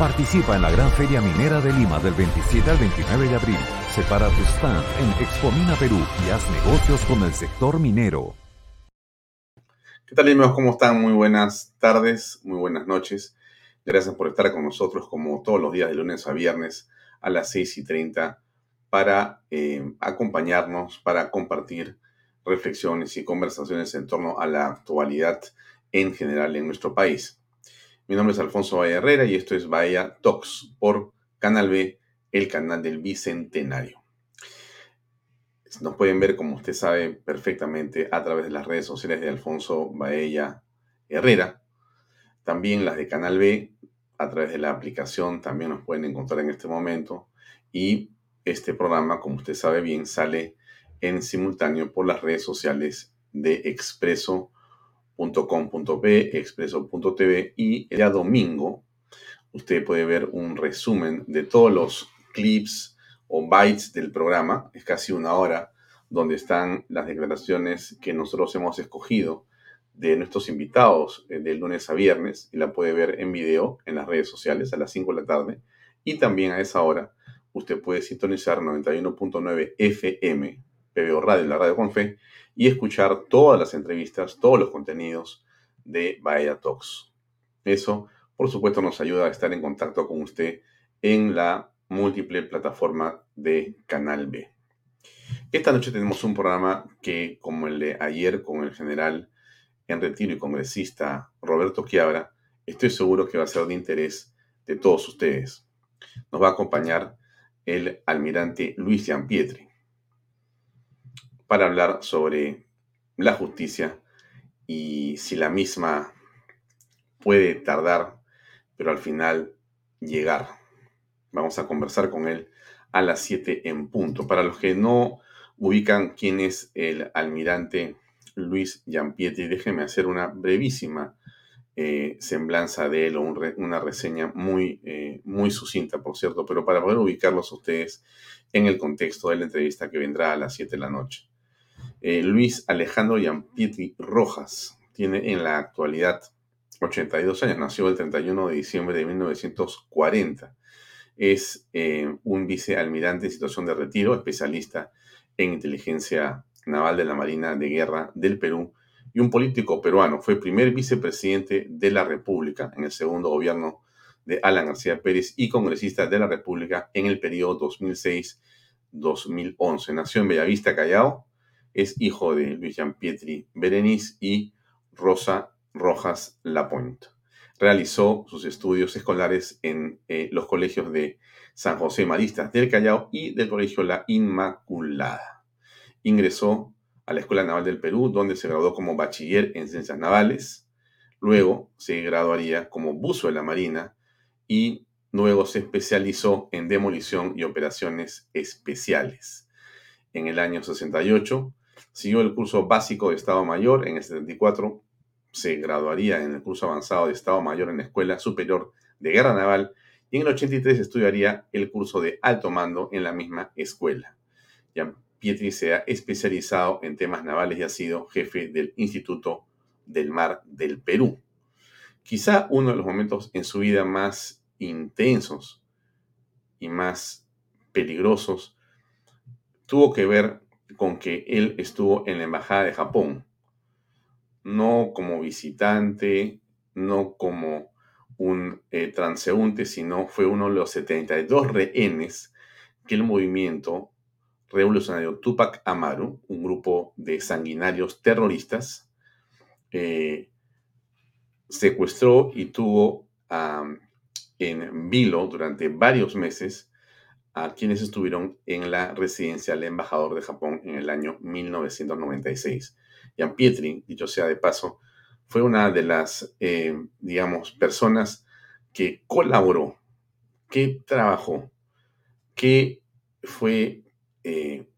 Participa en la Gran Feria Minera de Lima del 27 al 29 de abril. Separa tu stand en Expomina Perú y haz negocios con el sector minero. ¿Qué tal amigos? ¿Cómo están? Muy buenas tardes, muy buenas noches. Gracias por estar con nosotros como todos los días de lunes a viernes a las 6 y 30 para eh, acompañarnos, para compartir reflexiones y conversaciones en torno a la actualidad en general en nuestro país. Mi nombre es Alfonso Valle Herrera y esto es Bahía Talks por Canal B, el canal del Bicentenario. Nos pueden ver, como usted sabe perfectamente, a través de las redes sociales de Alfonso Baella Herrera. También las de Canal B, a través de la aplicación, también nos pueden encontrar en este momento. Y este programa, como usted sabe bien, sale en simultáneo por las redes sociales de Expreso .com.p, expreso.tv y el día domingo usted puede ver un resumen de todos los clips o bytes del programa, es casi una hora, donde están las declaraciones que nosotros hemos escogido de nuestros invitados eh, de lunes a viernes y la puede ver en video en las redes sociales a las 5 de la tarde. Y también a esa hora usted puede sintonizar 91.9 FM, PBO Radio, la radio con fe, y escuchar todas las entrevistas, todos los contenidos de Bahía Talks. Eso, por supuesto, nos ayuda a estar en contacto con usted en la múltiple plataforma de Canal B. Esta noche tenemos un programa que, como el de ayer con el general en retiro y congresista Roberto Quiabra, estoy seguro que va a ser de interés de todos ustedes. Nos va a acompañar el almirante Luis Gianpietri para hablar sobre la justicia y si la misma puede tardar, pero al final llegar. Vamos a conversar con él a las 7 en punto. Para los que no ubican quién es el almirante Luis Giampietri, déjenme hacer una brevísima eh, semblanza de él o una reseña muy, eh, muy sucinta, por cierto, pero para poder ubicarlos ustedes en el contexto de la entrevista que vendrá a las 7 de la noche. Eh, Luis Alejandro Yampietri Rojas tiene en la actualidad 82 años, nació el 31 de diciembre de 1940. Es eh, un vicealmirante en situación de retiro, especialista en inteligencia naval de la Marina de Guerra del Perú y un político peruano. Fue primer vicepresidente de la República en el segundo gobierno de Alan García Pérez y congresista de la República en el periodo 2006-2011. Nació en Bellavista, Callao, es hijo de Luis Jean Pietri Berenice y Rosa Rojas Lapointe. Realizó sus estudios escolares en eh, los colegios de San José Maristas del Callao y del Colegio La Inmaculada. Ingresó a la Escuela Naval del Perú, donde se graduó como bachiller en ciencias navales. Luego se graduaría como buzo de la Marina y luego se especializó en demolición y operaciones especiales. En el año 68 Siguió el curso básico de Estado Mayor. En el 74 se graduaría en el curso avanzado de Estado Mayor en la Escuela Superior de Guerra Naval y en el 83 estudiaría el curso de alto mando en la misma escuela. Jan Pietri se ha especializado en temas navales y ha sido jefe del Instituto del Mar del Perú. Quizá uno de los momentos en su vida más intensos y más peligrosos tuvo que ver con que él estuvo en la Embajada de Japón, no como visitante, no como un eh, transeúnte, sino fue uno de los 72 rehenes que el movimiento revolucionario Tupac Amaru, un grupo de sanguinarios terroristas, eh, secuestró y tuvo en vilo durante varios meses a quienes estuvieron en la residencia del embajador de Japón en el año 1996. Jan Pietri, dicho sea de paso, fue una de las, eh, digamos, personas que colaboró, que trabajó, que fue eh,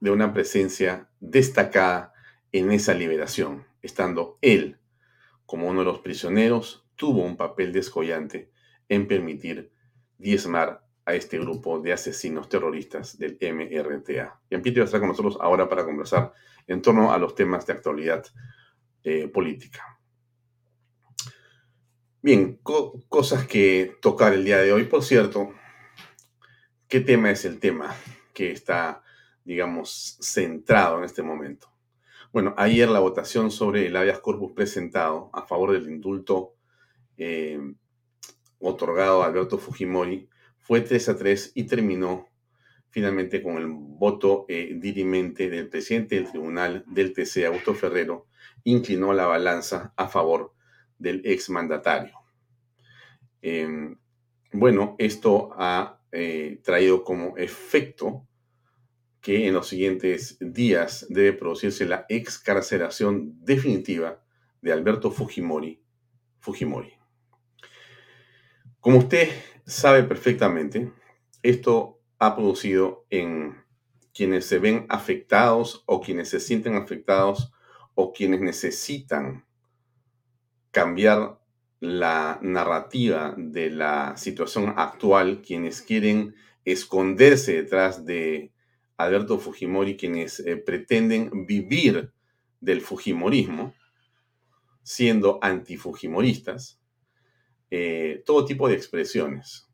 de una presencia destacada en esa liberación, estando él como uno de los prisioneros, tuvo un papel descollante en permitir diezmar a este grupo de asesinos terroristas del MRTA. Y Pietri va a estar con nosotros ahora para conversar en torno a los temas de actualidad eh, política. Bien, cosas que tocar el día de hoy. Por cierto, ¿qué tema es el tema que está, digamos, centrado en este momento? Bueno, ayer la votación sobre el habeas corpus presentado a favor del indulto eh, otorgado a Alberto Fujimori fue 3 a 3 y terminó finalmente con el voto eh, dirimente del presidente del tribunal del TC, Augusto Ferrero, inclinó la balanza a favor del exmandatario. Eh, bueno, esto ha eh, traído como efecto que en los siguientes días debe producirse la excarcelación definitiva de Alberto Fujimori. Fujimori. Como usted sabe perfectamente, esto ha producido en quienes se ven afectados o quienes se sienten afectados o quienes necesitan cambiar la narrativa de la situación actual, quienes quieren esconderse detrás de Alberto Fujimori, quienes eh, pretenden vivir del Fujimorismo, siendo antifujimoristas, eh, todo tipo de expresiones.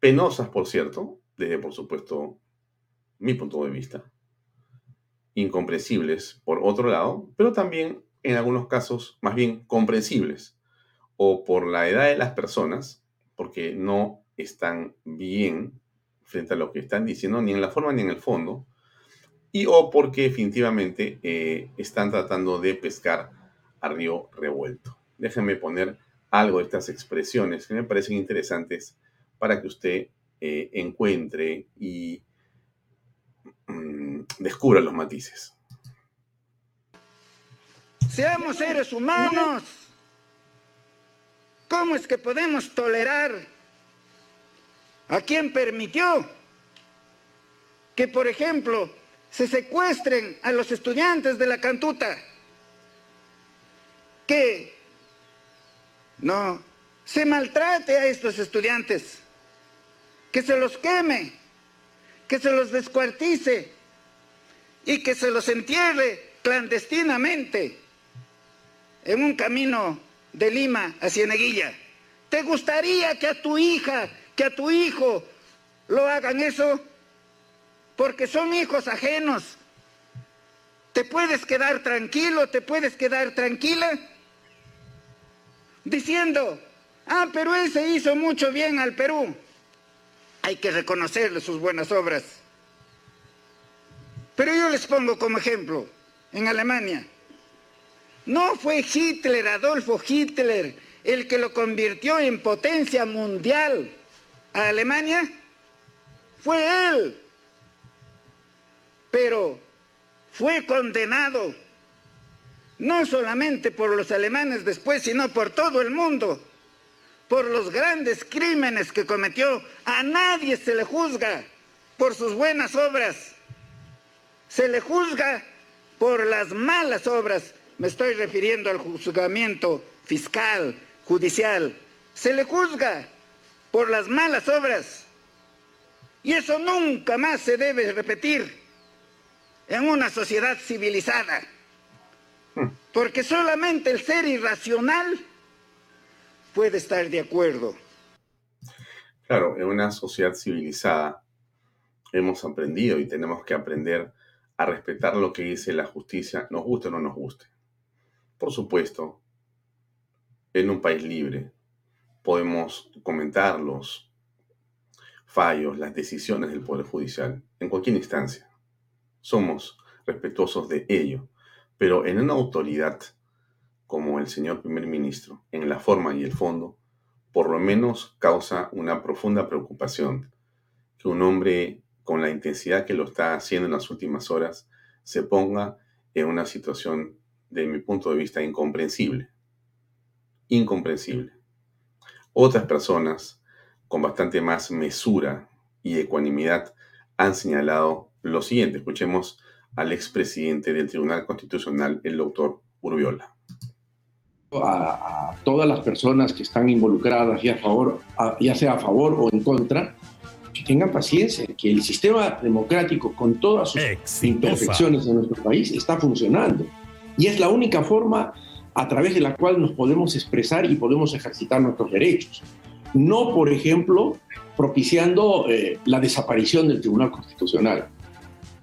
Penosas, por cierto, desde, por supuesto, mi punto de vista. Incomprensibles, por otro lado, pero también en algunos casos más bien comprensibles, o por la edad de las personas, porque no están bien frente a lo que están diciendo, ni en la forma ni en el fondo, y o porque definitivamente eh, están tratando de pescar a río revuelto. Déjenme poner algo de estas expresiones que me parecen interesantes para que usted eh, encuentre y mm, descubra los matices. Seamos seres humanos. ¿Cómo es que podemos tolerar a quien permitió que, por ejemplo, se secuestren a los estudiantes de la cantuta? Que no, se maltrate a estos estudiantes, que se los queme, que se los descuartice y que se los entierre clandestinamente en un camino de Lima a Cieneguilla. ¿Te gustaría que a tu hija, que a tu hijo lo hagan eso? Porque son hijos ajenos. ¿Te puedes quedar tranquilo? ¿Te puedes quedar tranquila? Diciendo, ah, pero él se hizo mucho bien al Perú. Hay que reconocerle sus buenas obras. Pero yo les pongo como ejemplo, en Alemania, no fue Hitler, Adolfo Hitler, el que lo convirtió en potencia mundial a Alemania, fue él. Pero fue condenado no solamente por los alemanes después, sino por todo el mundo, por los grandes crímenes que cometió. A nadie se le juzga por sus buenas obras, se le juzga por las malas obras. Me estoy refiriendo al juzgamiento fiscal, judicial. Se le juzga por las malas obras. Y eso nunca más se debe repetir en una sociedad civilizada. Porque solamente el ser irracional puede estar de acuerdo. Claro, en una sociedad civilizada hemos aprendido y tenemos que aprender a respetar lo que dice la justicia, nos guste o no nos guste. Por supuesto, en un país libre podemos comentar los fallos, las decisiones del Poder Judicial en cualquier instancia. Somos respetuosos de ello, pero en una autoridad como el señor primer ministro, en la forma y el fondo, por lo menos causa una profunda preocupación que un hombre con la intensidad que lo está haciendo en las últimas horas se ponga en una situación, de mi punto de vista, incomprensible. Incomprensible. Otras personas con bastante más mesura y ecuanimidad han señalado lo siguiente. Escuchemos al expresidente del Tribunal Constitucional, el doctor Urbiola. A, todas las personas que están involucradas, ya, a favor, ya sea a favor o en contra, que tengan paciencia, que el sistema democrático, con todas sus imperfecciones en nuestro país, está funcionando. Y es la única forma a través de la cual nos podemos expresar y podemos ejercitar nuestros derechos. No, por ejemplo, propiciando eh, la desaparición del Tribunal Constitucional.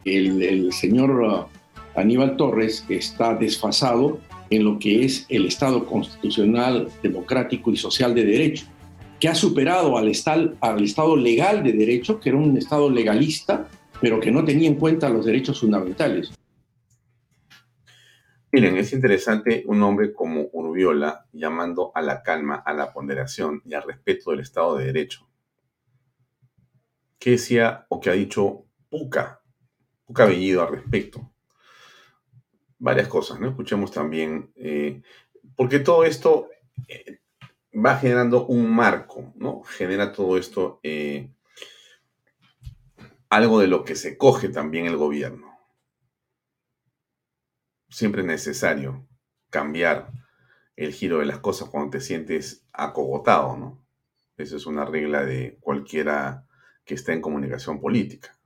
El, señor uh, Aníbal Torres está desfasado en lo que es el Estado constitucional, democrático y social de derecho que ha superado al, al Estado legal de derecho, que era un Estado legalista, pero que no tenía en cuenta los derechos fundamentales. Miren, es interesante un hombre como Urbiola llamando a la calma, a la ponderación y al respeto del Estado de Derecho. ¿Qué decía o qué ha dicho Puca? Puca Bellido al respecto. Varias cosas, ¿no? Escuchemos también, eh, porque todo esto eh, va generando un marco, ¿no? Genera todo esto eh, algo de lo que se coge también el gobierno. Siempre es necesario cambiar el giro de las cosas cuando te sientes acogotado, ¿no? Esa es una regla de cualquiera que esté en comunicación política.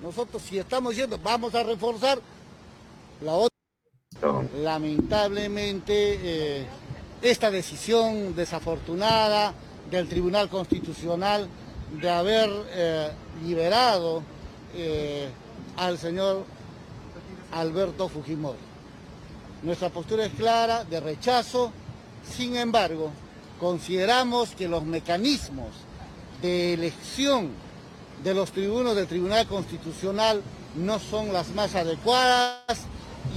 Nosotros si estamos diciendo vamos a reforzar la otra, lamentablemente eh, esta decisión desafortunada del Tribunal Constitucional de haber eh, liberado eh, al señor Alberto Fujimori. Nuestra postura es clara, de rechazo, sin embargo, consideramos que los mecanismos de elección de los tribunos del Tribunal Constitucional no son las más adecuadas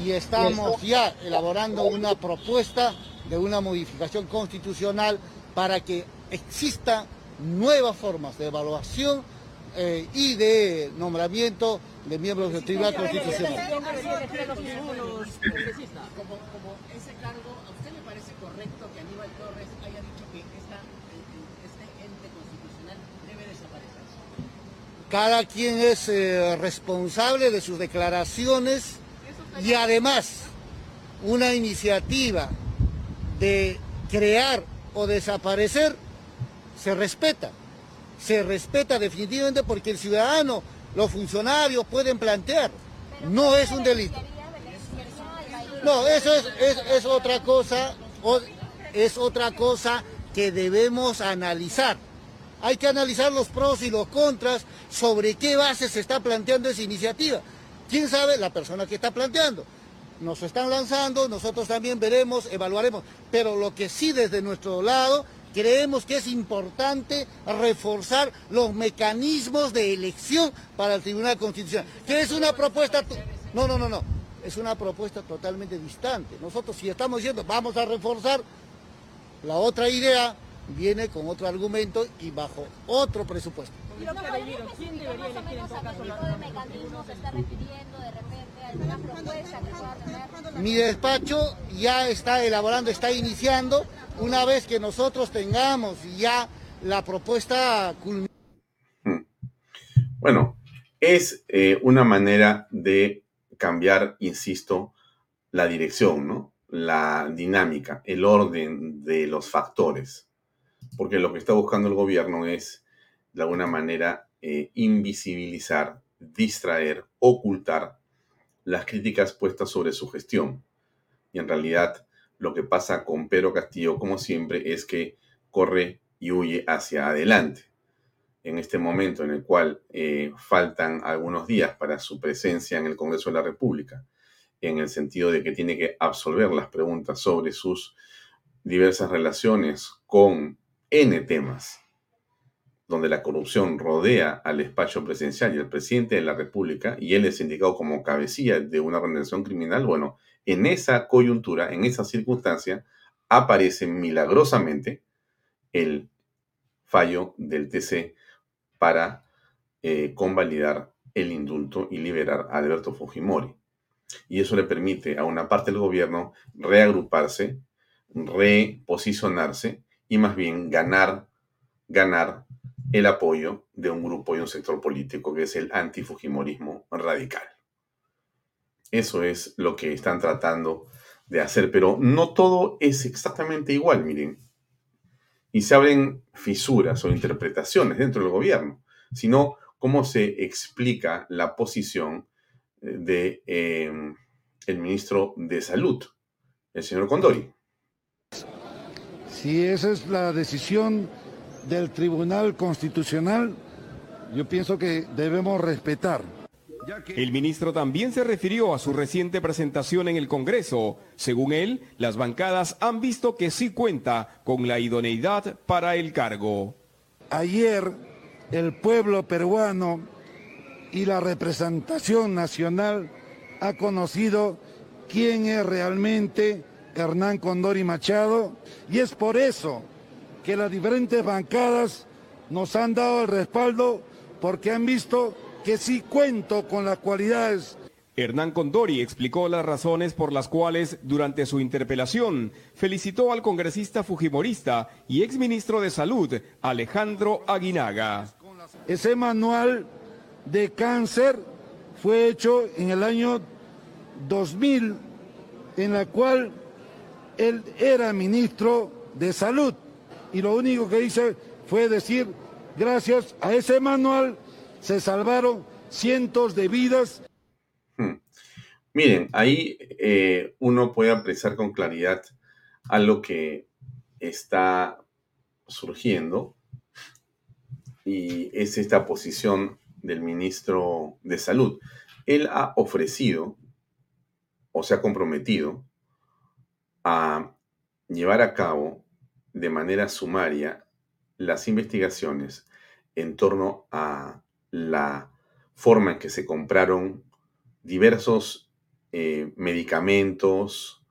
y estamos ya elaborando una propuesta de una modificación constitucional para que existan nuevas formas de evaluación eh, y de nombramiento de miembros del Tribunal Constitucional. Como, ese cargo, ¿a usted le parece correcto que Aníbal Torres haya dicho que este ente constitucional debe desaparecer? Cada quien es eh, responsable de sus declaraciones y además una iniciativa de crear o desaparecer se respeta. Se respeta definitivamente porque el ciudadano, los funcionarios pueden plantear. No es un delito. No, eso es, es, otra cosa, es otra cosa que debemos analizar. Hay que analizar los pros y los contras sobre qué base se está planteando esa iniciativa. ¿Quién sabe? La persona que está planteando nos están lanzando, nosotros también veremos, evaluaremos, pero lo que sí desde nuestro lado creemos que es importante reforzar los mecanismos de elección para el Tribunal Constitucional, que es una propuesta... No, no, no, no, es una propuesta totalmente distante. Nosotros si estamos diciendo vamos a reforzar, la otra idea viene con otro argumento y bajo otro presupuesto. ¿Quién debería elegir en todo caso de mecanismos se está refiriendo de repente a alguna propuesta que pueda tener? Mi despacho ya está elaborando, está iniciando, una vez que nosotros tengamos ya la propuesta culminada. Hmm. Bueno, es eh, una manera de cambiar, insisto, la dirección, ¿no? La dinámica, el orden de los factores. Porque lo que está buscando el gobierno es de alguna manera eh, invisibilizar, distraer, ocultar las críticas puestas sobre su gestión. Y en realidad lo que pasa con Pedro Castillo, como siempre, es que corre y huye hacia adelante. En este momento en el cual eh, faltan algunos días para su presencia en el Congreso de la República, en el sentido de que tiene que absolver las preguntas sobre sus diversas relaciones con N temas, donde la corrupción rodea al despacho presidencial y al presidente de la República, y él es indicado como cabecilla de una organización criminal, bueno, en esa coyuntura, en esa circunstancia, aparece milagrosamente el fallo del TC para eh, convalidar el indulto y liberar a Alberto Fujimori. Y eso le permite a una parte del gobierno reagruparse, reposicionarse y más bien ganar, ganar el apoyo de un grupo y un sector político que es el antifujimorismo radical. Eso es lo que están tratando de hacer, pero no todo es exactamente igual, miren. Y se abren fisuras o interpretaciones dentro del gobierno, sino cómo se explica la posición eh, de eh, el ministro de Salud, el señor Condori. Si esa es la decisión del Tribunal Constitucional, yo pienso que debemos respetar. El ministro también se refirió a su reciente presentación en el Congreso. Según él, las bancadas han visto que sí cuenta con la idoneidad para el cargo. Ayer el pueblo peruano y la representación nacional ha conocido quién es realmente Hernán Condori Machado y es por eso que las diferentes bancadas nos han dado el respaldo porque han visto que sí cuento con las cualidades. Hernán Condori explicó las razones por las cuales durante su interpelación felicitó al congresista fujimorista y exministro de Salud, Alejandro Aguinaga. Ese manual de cáncer fue hecho en el año 2000, en la cual él era ministro de Salud y lo único que hice fue decir, gracias a ese manual se salvaron cientos de vidas. Hmm. Miren, ahí eh, uno puede apreciar con claridad algo que está surgiendo y es esta posición del ministro de Salud. Él ha ofrecido o se ha comprometido a llevar a cabo de manera sumaria las investigaciones en torno a la forma en que se compraron diversos eh, medicamentos,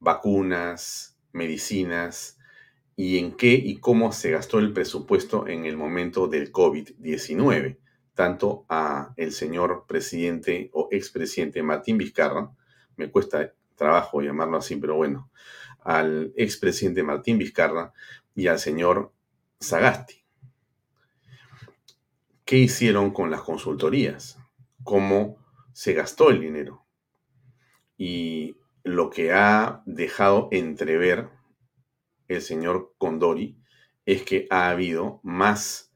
vacunas, medicinas, y en qué y cómo se gastó el presupuesto en el momento del COVID-19, tanto a el señor presidente o expresidente Martín Vizcarra, me cuesta trabajo llamarlo así, pero bueno, al expresidente Martín Vizcarra y al señor Sagasti. ¿Qué hicieron con las consultorías? ¿Cómo se gastó el dinero? Y lo que ha dejado entrever el señor Condori es que ha habido más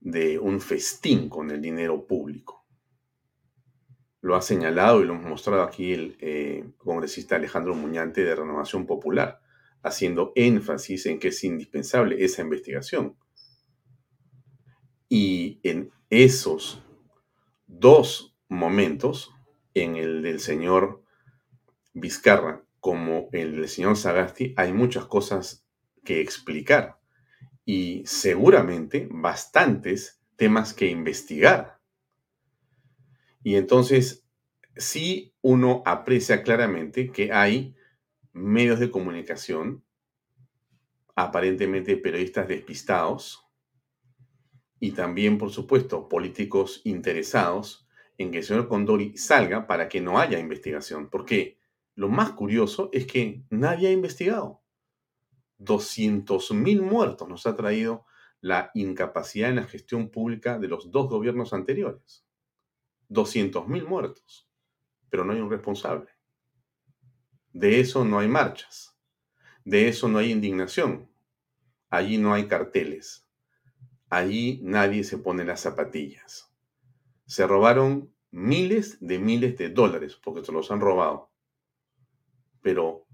de un festín con el dinero público lo ha señalado y lo hemos mostrado aquí el eh, congresista Alejandro Muñante de Renovación Popular, haciendo énfasis en que es indispensable esa investigación. Y en esos dos momentos, en el del señor Vizcarra como el del señor Sagasti, hay muchas cosas que explicar y seguramente bastantes temas que investigar. Y entonces, sí uno aprecia claramente que hay medios de comunicación, aparentemente periodistas despistados, y también, por supuesto, políticos interesados en que el señor Condori salga para que no haya investigación. Porque lo más curioso es que nadie ha investigado. 200.000 muertos nos ha traído la incapacidad en la gestión pública de los dos gobiernos anteriores. 200.000 muertos, pero no hay un responsable. De eso no hay marchas, de eso no hay indignación, allí no hay carteles, allí nadie se pone las zapatillas. Se robaron miles de miles de dólares porque se los han robado. Pero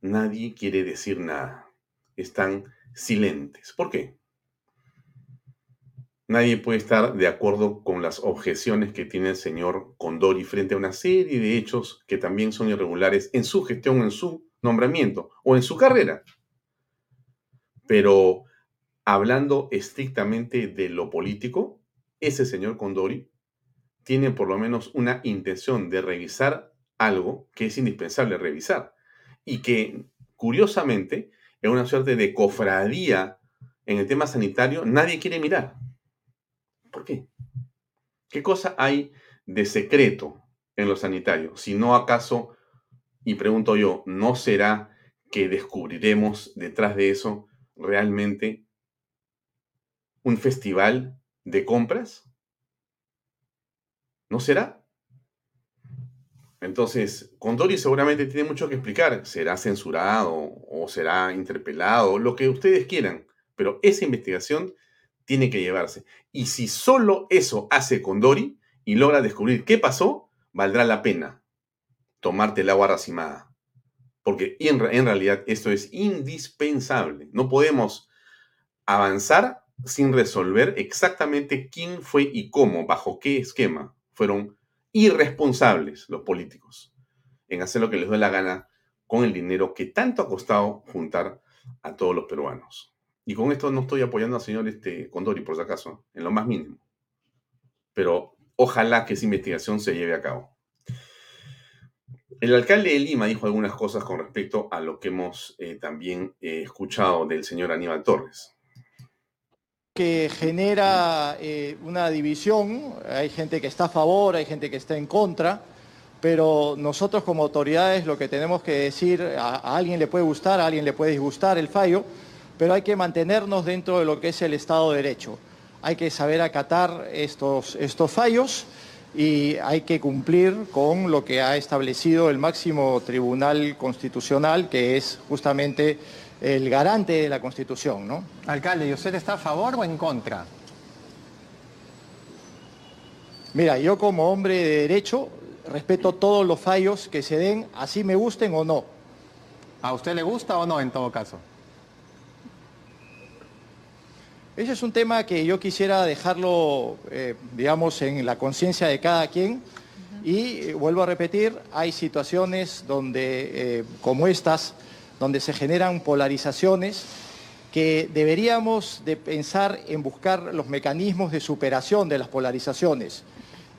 nadie quiere decir nada. Están silentes. ¿Por qué? Nadie puede estar de acuerdo con las objeciones que tiene el señor Condori frente a una serie de hechos que también son irregulares en su gestión, en su nombramiento o en su carrera. Pero hablando estrictamente de lo político, ese señor Condori tiene por lo menos una intención de revisar algo que es indispensable revisar y que, curiosamente, en una suerte de cofradía en el tema sanitario, nadie quiere mirar. ¿Por qué? ¿Qué cosa hay de secreto en lo sanitario? Si no acaso, y pregunto yo, ¿no será que descubriremos detrás de eso realmente un festival de compras? ¿No será? Entonces, Condori seguramente tiene mucho que explicar. Será censurado o será interpelado, lo que ustedes quieran. Pero esa investigación tiene que llevarse. Y si solo eso hace Condori y logra descubrir qué pasó, valdrá la pena tomarte el agua racimada. Porque en, en realidad esto es indispensable. No podemos avanzar sin resolver exactamente quién fue y cómo, bajo qué esquema fueron irresponsables los políticos en hacer lo que les da la gana con el dinero que tanto ha costado juntar a todos los peruanos. Y con esto no estoy apoyando al señor este, Condori, por si acaso, en lo más mínimo. Pero ojalá que esa investigación se lleve a cabo. El alcalde de Lima dijo algunas cosas con respecto a lo que hemos eh, también eh, escuchado del señor Aníbal Torres que genera eh, una división, hay gente que está a favor, hay gente que está en contra, pero nosotros como autoridades lo que tenemos que decir, a, alguien le puede gustar, a alguien le puede disgustar el fallo, pero hay que mantenernos dentro de lo que es el Estado de Derecho. Hay que saber acatar estos, estos fallos y hay que cumplir con lo que ha establecido el máximo tribunal constitucional, que es justamente el garante de la Constitución, ¿no? Alcalde, ¿y usted está a favor o en contra? Mira, yo como hombre de derecho respeto todos los fallos que se den, así me gusten o no. ¿A usted le gusta o no en todo caso? Ese es un tema que yo quisiera dejarlo, eh, digamos, en la conciencia de cada quien. Y eh, vuelvo a repetir, hay situaciones donde, eh, como estas, donde se generan polarizaciones que deberíamos de pensar en buscar los mecanismos de superación de las polarizaciones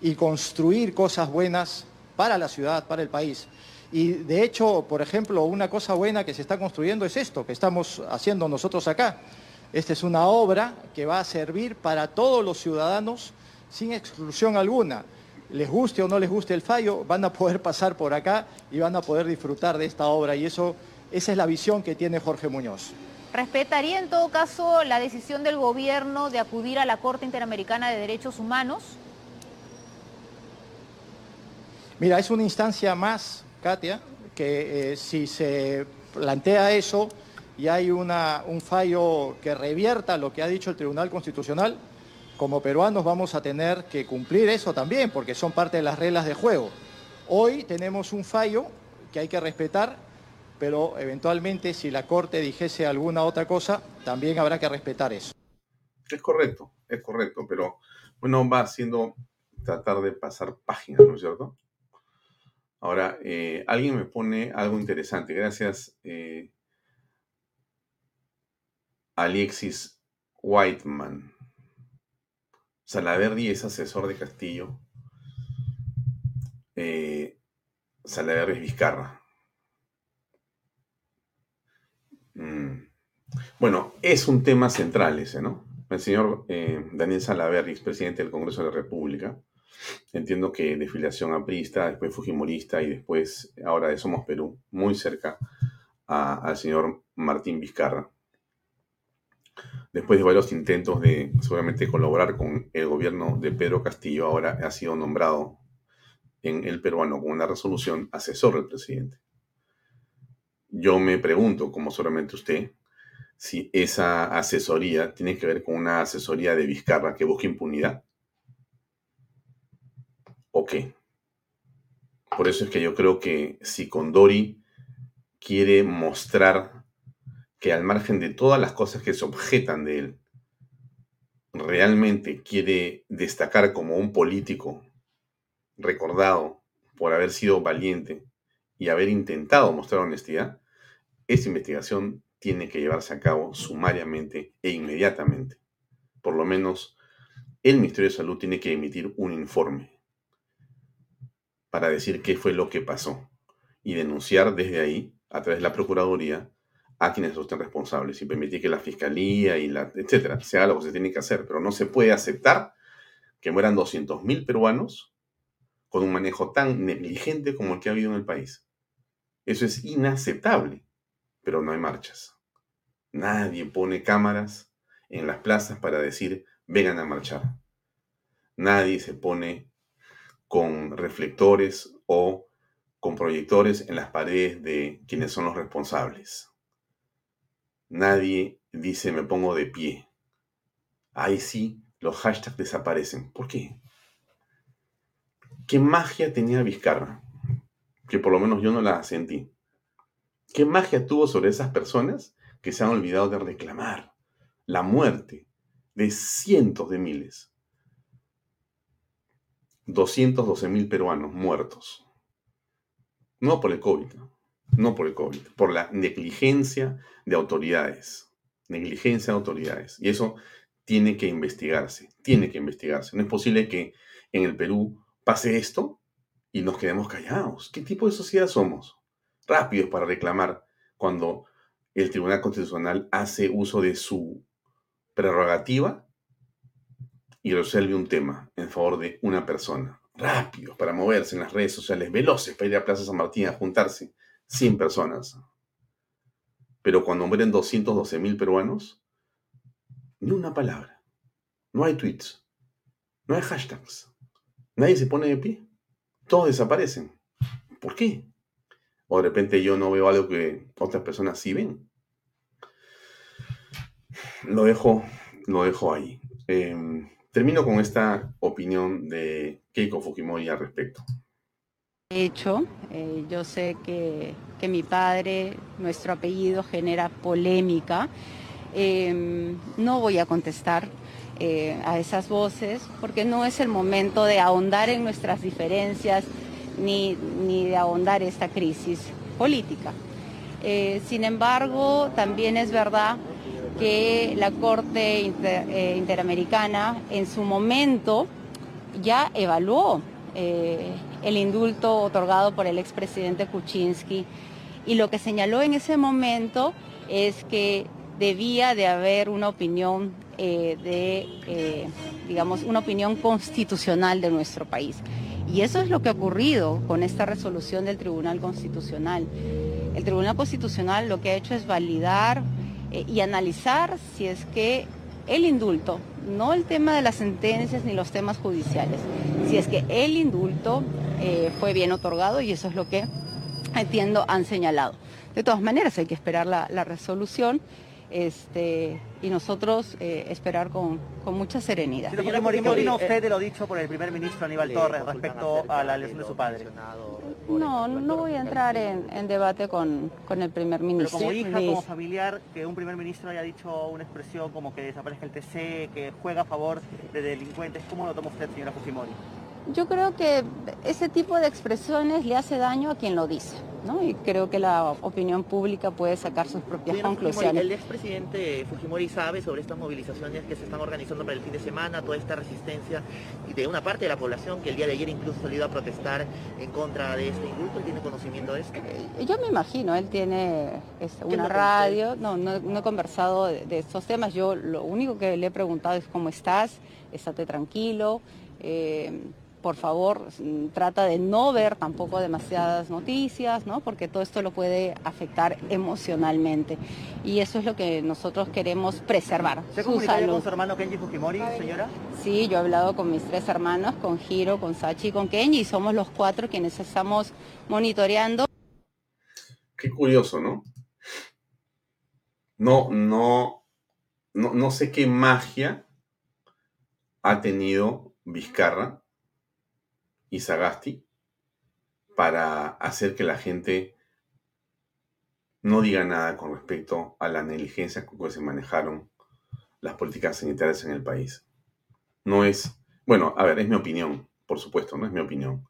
y construir cosas buenas para la ciudad, para el país. Y de hecho, por ejemplo, una cosa buena que se está construyendo es esto que estamos haciendo nosotros acá. Esta es una obra que va a servir para todos los ciudadanos sin exclusión alguna. Les guste o no les guste el fallo, van a poder pasar por acá y van a poder disfrutar de esta obra. Y eso esa es la visión que tiene Jorge Muñoz. ¿Respetaría en todo caso la decisión del gobierno de acudir a la Corte Interamericana de Derechos Humanos? Mira, es una instancia más, Katia, que eh, si se plantea eso y hay una, un fallo que revierta lo que ha dicho el Tribunal Constitucional, como peruanos vamos a tener que cumplir eso también, porque son parte de las reglas de juego. Hoy tenemos un fallo que hay que respetar pero eventualmente si la Corte dijese alguna otra cosa, también habrá que respetar eso. Es correcto, es correcto, pero bueno, va haciendo tratar de pasar páginas, ¿no es cierto? Ahora, eh, alguien me pone algo interesante. Gracias, eh, Alexis Whiteman. Salaverdi es asesor de Castillo. Eh, Salaverdi es Vizcarra. Mm. Bueno, es un tema central ese, ¿no? El señor eh, Daniel Salaverry, presidente del Congreso de la República, entiendo que de filiación aprista, después fujimorista y después ahora de Somos Perú, muy cerca al señor Martín Vizcarra. Después de varios intentos de seguramente colaborar con el gobierno de Pedro Castillo, ahora ha sido nombrado en el peruano con una resolución asesor del presidente. Yo me pregunto, como solamente usted, si esa asesoría tiene que ver con una asesoría de Vizcarra que busca impunidad. ¿O qué? Por eso es que yo creo que si Condori quiere mostrar que al margen de todas las cosas que se objetan de él, realmente quiere destacar como un político recordado por haber sido valiente y haber intentado mostrar honestidad, esa investigación tiene que llevarse a cabo sumariamente e inmediatamente. Por lo menos el Ministerio de Salud tiene que emitir un informe para decir qué fue lo que pasó y denunciar desde ahí, a través de la Procuraduría, a quienes estén responsables y permitir que la Fiscalía y la, etcétera, se haga lo que se tiene que hacer. Pero no se puede aceptar que mueran 200.000 peruanos con un manejo tan negligente como el que ha habido en el país. Eso es inaceptable, pero no hay marchas. Nadie pone cámaras en las plazas para decir vengan a marchar. Nadie se pone con reflectores o con proyectores en las paredes de quienes son los responsables. Nadie dice me pongo de pie. Ahí sí, los hashtags desaparecen. ¿Por qué? ¿Qué magia tenía Vizcarra? Que por lo menos yo no la sentí. ¿Qué magia tuvo sobre esas personas que se han olvidado de reclamar la muerte de cientos de miles? 212 mil peruanos muertos. No por el COVID, no por el COVID, por la negligencia de autoridades. Negligencia de autoridades. Y eso tiene que investigarse, tiene que investigarse. No es posible que en el Perú pase esto y nos quedemos callados. ¿Qué tipo de sociedad somos? Rápidos para reclamar cuando el Tribunal Constitucional hace uso de su prerrogativa y resuelve un tema en favor de una persona. Rápidos para moverse en las redes sociales, veloces para ir a Plaza San Martín a juntarse 100 personas. Pero cuando mueren 212 mil peruanos, ni una palabra. No hay tweets. No hay hashtags. Nadie se pone de pie. Todos desaparecen. ¿Por qué? O de repente yo no veo algo que otras personas sí ven. Lo dejo, lo dejo ahí. Em, termino con esta opinión de Keiko Fujimori al respecto hecho. Eh, yo sé que, mi padre, nuestro apellido genera polémica. Em, no voy a contestar eh, a esas voces porque no es el momento de ahondar en nuestras diferencias ni, de ahondar esta crisis política. Eh, sin embargo, también es verdad que la Corte Interamericana en su momento ya evaluó el indulto otorgado por el expresidente Kuczynski. Y lo que señaló en ese momento es que debía de haber una opinión eh, de, eh, digamos, una opinión constitucional de nuestro país. Y eso es lo que ha ocurrido con esta resolución del Tribunal Constitucional. El Tribunal Constitucional lo que ha hecho es validar eh, y analizar si es que el indulto, no el tema de las sentencias ni los temas judiciales, si es que el indulto eh, fue bien otorgado y eso es lo que entiendo han señalado. De todas maneras hay que esperar la, resolución este, y nosotros eh, esperar con, mucha serenidad. ¿Qué opina usted de lo dicho por el primer ministro Aníbal Torres respecto a la elección de su padre? No, no voy a entrar en, debate con, el primer ministro. Pero como hija, como familiar, que un primer ministro haya dicho una expresión como que desaparezca el TC, que juega a favor de delincuentes, ¿cómo lo toma usted, señora Fujimori? Yo creo que ese tipo de expresiones le hace daño a quien lo dice, ¿no? Y creo que la opinión pública puede sacar sus propias conclusiones. ¿El expresidente Fujimori sabe sobre estas movilizaciones que se están organizando para el fin de semana, toda esta resistencia de una parte de la población que el día de ayer incluso salió a protestar en contra de este indulto? ¿Tiene conocimiento de esto? Eh, yo me imagino, él tiene una radio, no, no, he conversado de, estos temas, yo lo único que le he preguntado es cómo estás, estate tranquilo. Eh, por favor, mm, trata de no ver tampoco demasiadas noticias, ¿no? porque todo esto lo puede afectar emocionalmente. Y eso es lo que nosotros queremos preservar. ¿Se con su hermano Kenji Fujimori, señora? Sí, yo he hablado con mis tres hermanos, con Hiro, con Sachi y con Kenji, y somos los cuatro quienes estamos monitoreando. Qué curioso, ¿no? no, no, no, no sé qué magia ha tenido Vizcarra y Sagasti para hacer que la gente no diga nada con respecto a la negligencia con que se manejaron las políticas sanitarias en el país. No es, bueno, a ver, es mi opinión, por supuesto, no es mi opinión,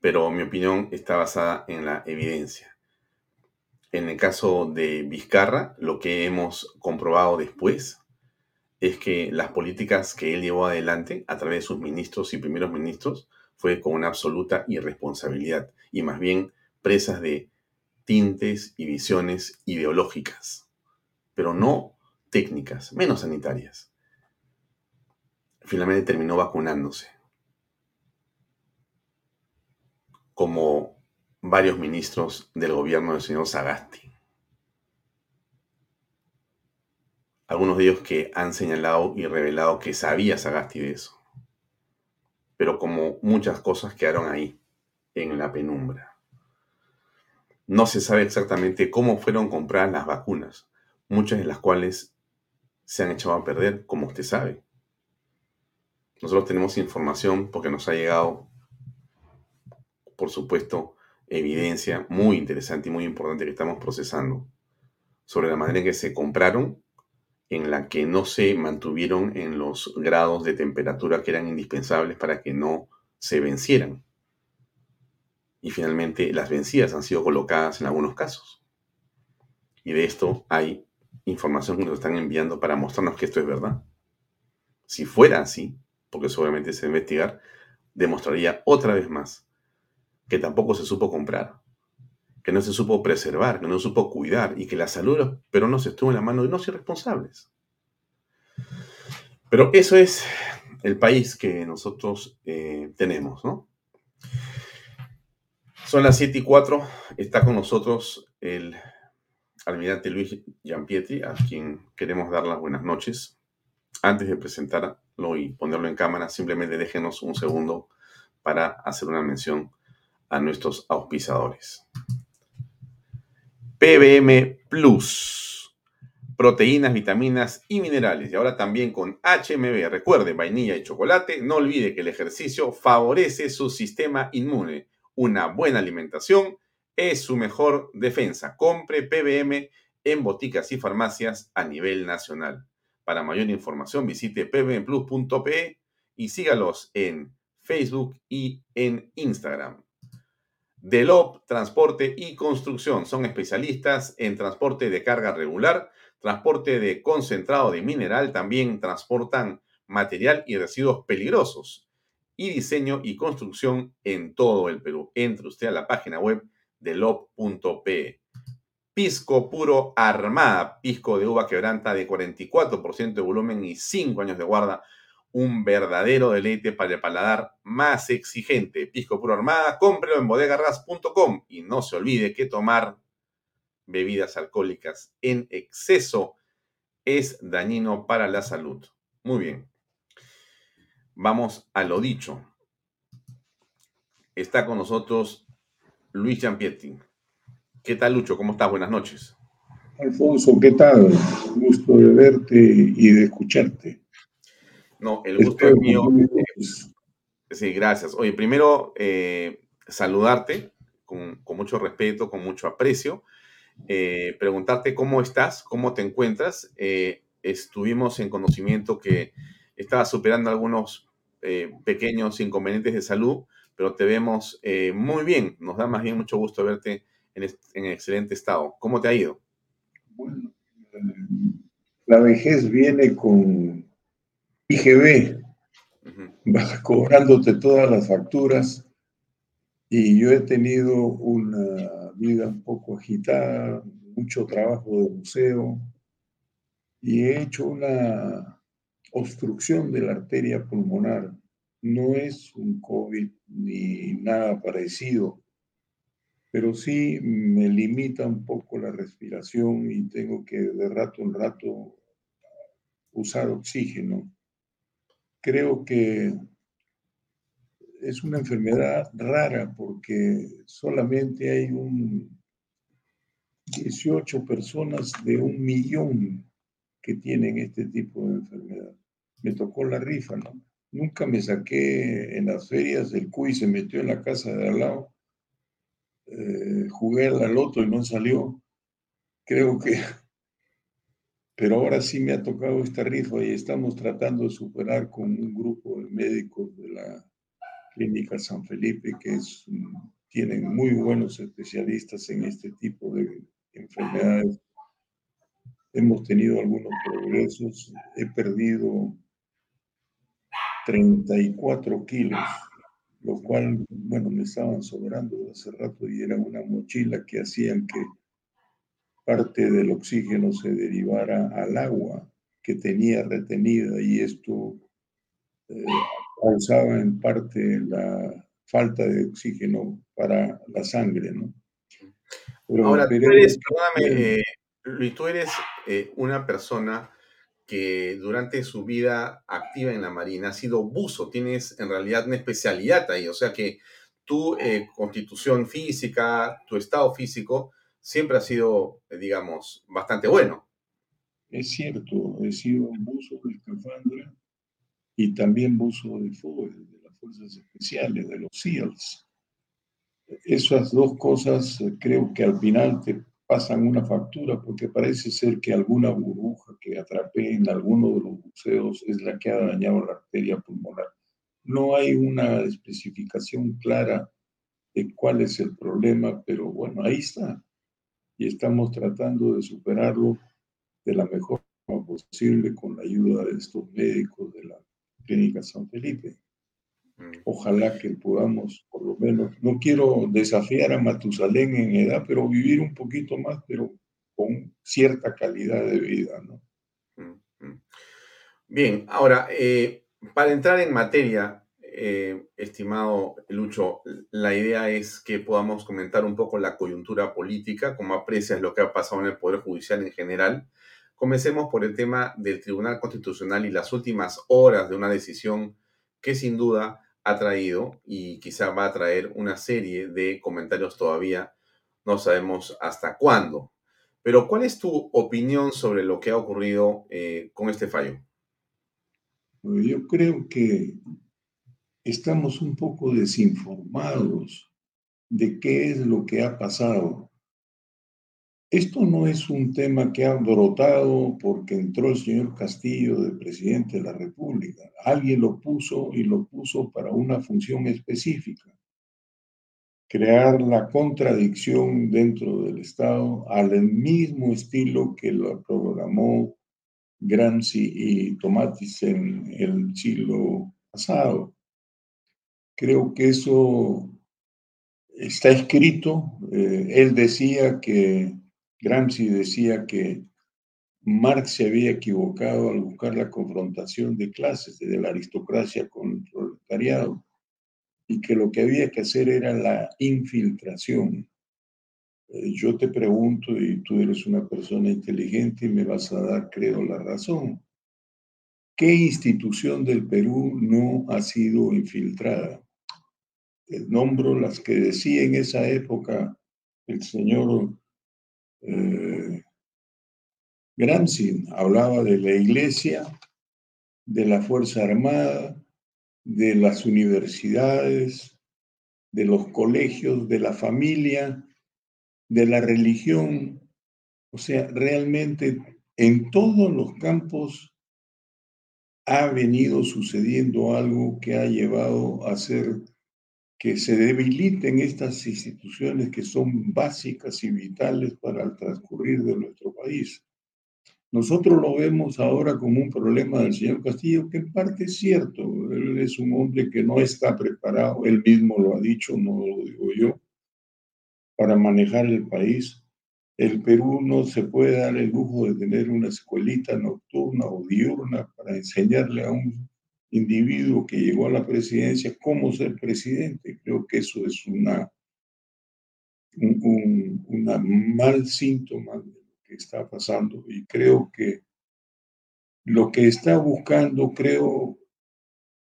pero mi opinión está basada en la evidencia. En el caso de Vizcarra, lo que hemos comprobado después es que las políticas que él llevó adelante a través de sus ministros y primeros ministros fue con una absoluta irresponsabilidad y más bien presas de tintes y visiones ideológicas, pero no técnicas, menos sanitarias. Finalmente terminó vacunándose, como varios ministros del gobierno del señor Sagasti. Algunos de ellos que han señalado y revelado que sabía Sagasti de eso. Pero como muchas cosas quedaron ahí, en la penumbra. No se sabe exactamente cómo fueron compradas las vacunas, muchas de las cuales se han echado a perder, como usted sabe. Nosotros tenemos información porque nos ha llegado, por supuesto, evidencia muy interesante y muy importante que estamos procesando sobre la manera en que se compraron en la que no se mantuvieron en los grados de temperatura que eran indispensables para que no se vencieran. Y finalmente las vencidas han sido colocadas en algunos casos. Y de esto hay información que nos están enviando para mostrarnos que esto es verdad. Si fuera así, porque seguramente se investigar, demostraría otra vez más que tampoco se supo comprar, que no se supo preservar, que no se supo cuidar y que la salud de los peruanos estuvo en la mano de unos irresponsables. Pero eso es el país que nosotros eh, tenemos, ¿no? Son las 7 y 4, está con nosotros el almirante Luis Giampietri, a quien queremos dar las buenas noches. Antes de presentarlo y ponerlo en cámara, simplemente déjenos un segundo para hacer una mención a nuestros auspiciadores. PBM Plus. Proteínas, vitaminas y minerales. Y ahora también con HMB. Recuerde, vainilla y chocolate. No olvide que el ejercicio favorece su sistema inmune. Una buena alimentación es su mejor defensa. Compre PBM en boticas y farmacias a nivel nacional. Para mayor información visite pbmplus.pe y sígalos en Facebook y en Instagram. Delop Transporte y Construcción son especialistas en transporte de carga regular, transporte de concentrado de mineral, también transportan material y residuos peligrosos y diseño y construcción en todo el Perú. Entre usted a la página web delop.pe. Pisco puro armada, pisco de uva quebranta de 44% de volumen y 5 años de guarda un verdadero deleite para el paladar más exigente. Pisco Puro Armada, cómprelo en bodegarras.com y no se olvide que tomar bebidas alcohólicas en exceso es dañino para la salud. Muy bien. Vamos a lo dicho. Está con nosotros Luis Giampietti. ¿Qué tal, Lucho? ¿Cómo estás? Buenas noches. Alfonso, ¿qué tal? Gusto de verte y de escucharte. No, el gusto es mío. Sí, gracias. Oye, primero, eh, saludarte con, mucho respeto, con mucho aprecio. Eh, preguntarte cómo estás, cómo te encuentras. Eh, estuvimos en conocimiento que estabas superando algunos pequeños inconvenientes de salud, pero te vemos muy bien. Nos da más bien mucho gusto verte en, en excelente estado. ¿Cómo te ha ido? Bueno, la vejez viene con IGB, vas cobrándote todas las facturas. Y yo he tenido una vida un poco agitada, mucho trabajo de museo. Y he hecho una obstrucción de la arteria pulmonar. No es un COVID ni nada parecido, pero sí me limita un poco la respiración y tengo que de rato en rato usar oxígeno creo que es una enfermedad rara porque solamente hay un 18 personas de un millón que tienen este tipo de enfermedad. Me tocó la rifa, ¿no? Nunca me saqué en las ferias, el cuy se metió en la casa de al lado, eh, jugué al loto y no salió. Creo que, pero ahora sí me ha tocado esta rifa y estamos tratando de superar con un grupo de médicos de la Clínica San Felipe, que es, tienen muy buenos especialistas en este tipo de enfermedades. Hemos tenido algunos progresos. He perdido 34 kilos, lo cual, bueno, me estaban sobrando hace rato y era una mochila que hacían que parte del oxígeno se derivara al agua que tenía retenida y esto eh, causaba en parte la falta de oxígeno para la sangre, ¿no? Ahora, tú eres, perdóname, eh, Luis, tú eres eh, una persona que durante su vida activa en la Marina ha sido buzo, tienes en realidad una especialidad ahí, o sea que tu eh, constitución física, tu estado físico, siempre ha sido, digamos, bastante bueno. Es cierto, he sido buzo de escafandra y también buzo de FOE, de las Fuerzas Especiales, de los SEALs. Esas dos cosas eh, creo que al final te pasan una factura porque parece ser que alguna burbuja que atrapé en alguno de los buceos es la que ha dañado la arteria pulmonar. No hay una especificación clara de cuál es el problema, pero bueno, ahí está. Y estamos tratando de superarlo de la mejor forma posible con la ayuda de estos médicos de la Clínica San Felipe. Mm. Ojalá que podamos, por lo menos, no quiero desafiar a Matusalén en edad, pero vivir un poquito más, pero con cierta calidad de vida, ¿no? Mm, mm. Bien, ahora, eh, para entrar en materia, eh, estimado Lucho, la idea es que podamos comentar un poco la coyuntura política, cómo aprecias lo que ha pasado en el Poder Judicial en general. Comencemos por el tema del Tribunal Constitucional y las últimas horas de una decisión que sin duda ha traído y quizá va a traer una serie de comentarios todavía, no sabemos hasta cuándo. Pero ¿cuál es tu opinión sobre lo que ha ocurrido eh, con este fallo? Yo creo que estamos un poco desinformados de qué es lo que ha pasado. Esto no es un tema que ha brotado porque entró el señor Castillo de presidente de la República. Alguien lo puso y lo puso para una función específica. Crear la contradicción dentro del Estado al mismo estilo que lo programó Gramsci y Tomatis en el siglo pasado. Creo que eso está escrito. Eh, él decía que Gramsci decía que Marx se había equivocado al buscar la confrontación de clases, de la aristocracia con el proletariado, y que lo que había que hacer era la infiltración. Eh, yo te pregunto, y tú eres una persona inteligente y me vas a dar, creo, la razón. ¿Qué institución del Perú no ha sido infiltrada? nombro las que decía en esa época el señor eh, Gramsci hablaba de la iglesia, de la Fuerza Armada, de las universidades, de los colegios, de la familia, de la religión. O sea, realmente en todos los campos ha venido sucediendo algo que ha llevado a ser que se debiliten estas instituciones que son básicas y vitales para el transcurrir de nuestro país. Nosotros lo vemos ahora como un problema del señor Castillo, que en parte es cierto. Él es un hombre que no está preparado, él mismo lo ha dicho, no lo digo yo, para manejar el país. El Perú no se puede dar el lujo de tener una escuelita nocturna o diurna para enseñarle a un individuo que llegó a la presidencia cómo ser presidente. Creo que eso es una, un, mal síntoma de lo que está pasando y creo que lo que está buscando, creo,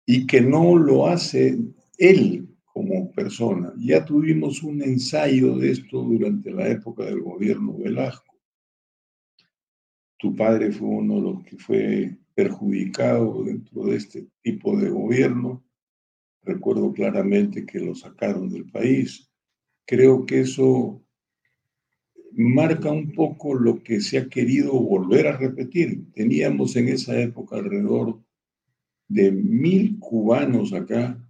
y que no lo hace él como persona. Ya tuvimos un ensayo de esto durante la época del gobierno Velasco. Tu padre fue uno de los que fue perjudicado dentro de este tipo de gobierno. Recuerdo claramente que lo sacaron del país. Creo que eso marca un poco lo que se ha querido volver a repetir. Teníamos en esa época alrededor de mil cubanos acá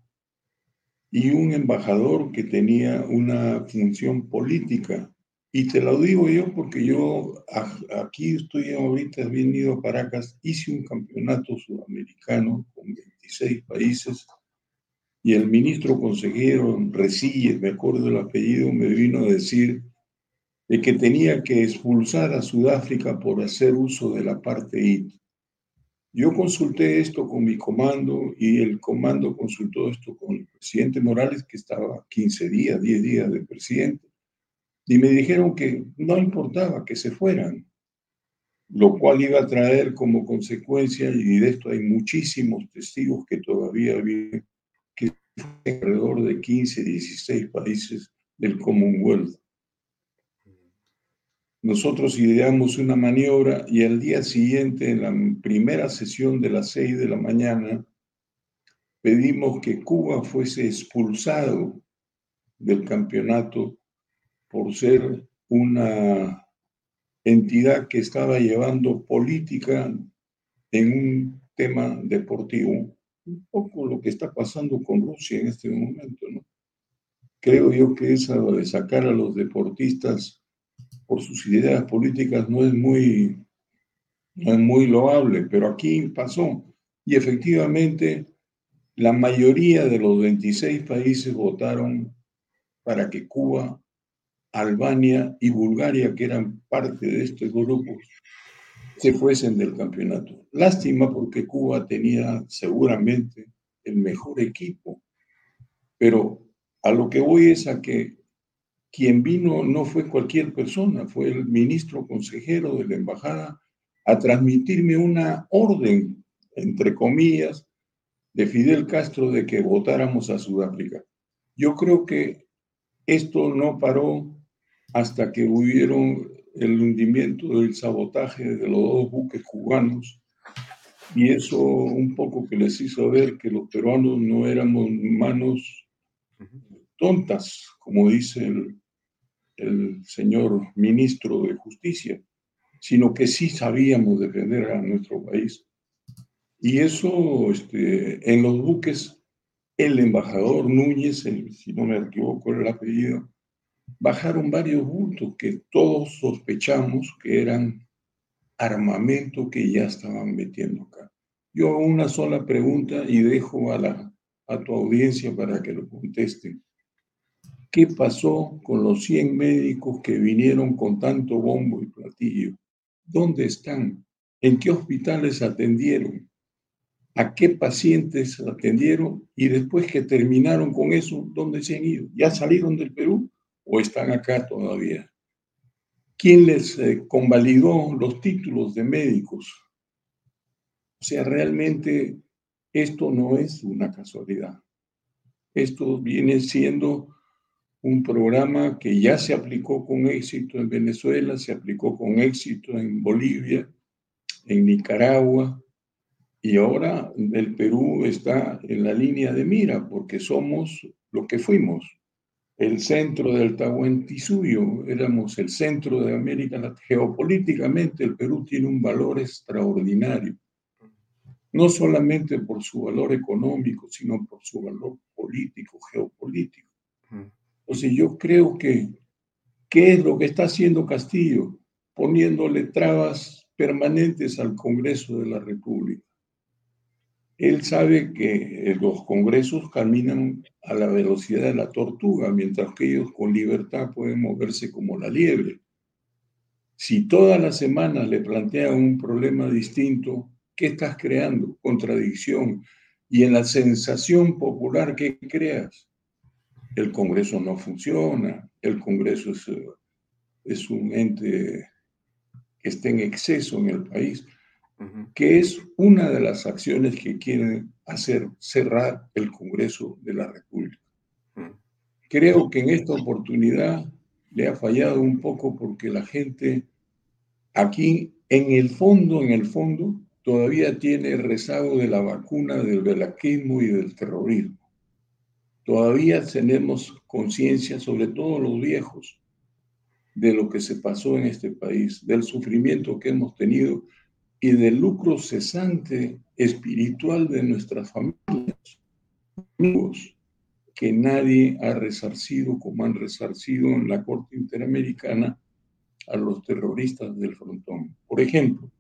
y un embajador que tenía una función política. Y te lo digo yo porque yo aquí estoy ahorita, he venido a Paracas, hice un campeonato sudamericano con 26 países y el ministro consejero Resilles, me acuerdo el apellido, me vino a decir de que tenía que expulsar a Sudáfrica por hacer uso de la parte IT. Yo consulté esto con mi comando y el comando consultó esto con el presidente Morales, que estaba 15 días, 10 días de presidente, y me dijeron que no importaba que se fueran, lo cual iba a traer como consecuencia, y de esto hay muchísimos testigos que todavía viven, que alrededor de 15, 16 países del Commonwealth nosotros ideamos una maniobra y al día siguiente, en la primera sesión de las seis de la mañana, pedimos que Cuba fuese expulsado del campeonato por ser una entidad que estaba llevando política en un tema deportivo. Un poco lo que está pasando con Rusia en este momento. Creo yo que esa de sacar a los deportistas por sus ideas políticas no es muy, no es muy loable, pero aquí pasó. Y efectivamente, la mayoría de los 26 países votaron para que Cuba, Albania y Bulgaria, que eran parte de este grupo, se fuesen del campeonato. Lástima porque Cuba tenía seguramente el mejor equipo, pero a lo que voy es a que quien vino no fue cualquier persona, fue el ministro consejero de la embajada a transmitirme una orden, entre comillas, de Fidel Castro de que votáramos a Sudáfrica. Yo creo que esto no paró hasta que hubieron el hundimiento del sabotaje de los dos buques cubanos y eso un poco que les hizo ver que los peruanos no éramos manos tontas, como dice el, el señor ministro de Justicia, sino que sí sabíamos defender a nuestro país. Y eso, este, en los buques, el embajador Núñez, si no me equivoco el apellido, bajaron varios bultos que todos sospechamos que eran armamento que ya estaban metiendo acá. Yo hago una sola pregunta y dejo a, la, a tu audiencia para que lo contesten. ¿Qué pasó con los 100 médicos que vinieron con tanto bombo y platillo? ¿Dónde están? ¿En qué hospitales atendieron? ¿A qué pacientes atendieron? Y después que terminaron con eso, ¿dónde se han ido? ¿Ya salieron del Perú o están acá todavía? ¿Quién les eh, convalidó los títulos de médicos? O sea, realmente esto no es una casualidad. Esto viene siendo un programa que ya se aplicó con éxito en Venezuela, se aplicó con éxito en Bolivia, en Nicaragua, y ahora el Perú está en la línea de mira porque somos lo que fuimos, el centro del Tahuantinsuyo, éramos el centro de América Latina. Geopolíticamente el Perú tiene un valor extraordinario, no solamente por su valor económico, sino por su valor político, geopolítico. Entonces yo creo que, ¿qué es lo que está haciendo Castillo? Poniéndole trabas permanentes al Congreso de la República. Él sabe que los congresos caminan a la velocidad de la tortuga, mientras que ellos con libertad pueden moverse como la liebre. Si todas las semanas le plantean un problema distinto, ¿qué estás creando? Contradicción. Y en la sensación popular, ¿qué creas? El Congreso no funciona, el Congreso es, eh, es un ente que está en exceso en el país, que es una de las acciones que quieren hacer cerrar el Congreso de la República. Creo que en esta oportunidad le ha fallado un poco porque la gente aquí, en el fondo, en el fondo, todavía tiene rezago de la vacuna, del velaquismo y del terrorismo. Todavía tenemos conciencia, sobre todo los viejos, de lo que se pasó en este país, del sufrimiento que hemos tenido y del lucro cesante espiritual de nuestras familias, amigos, que nadie ha resarcido como han resarcido en la Corte Interamericana a los terroristas del frontón. Por ejemplo,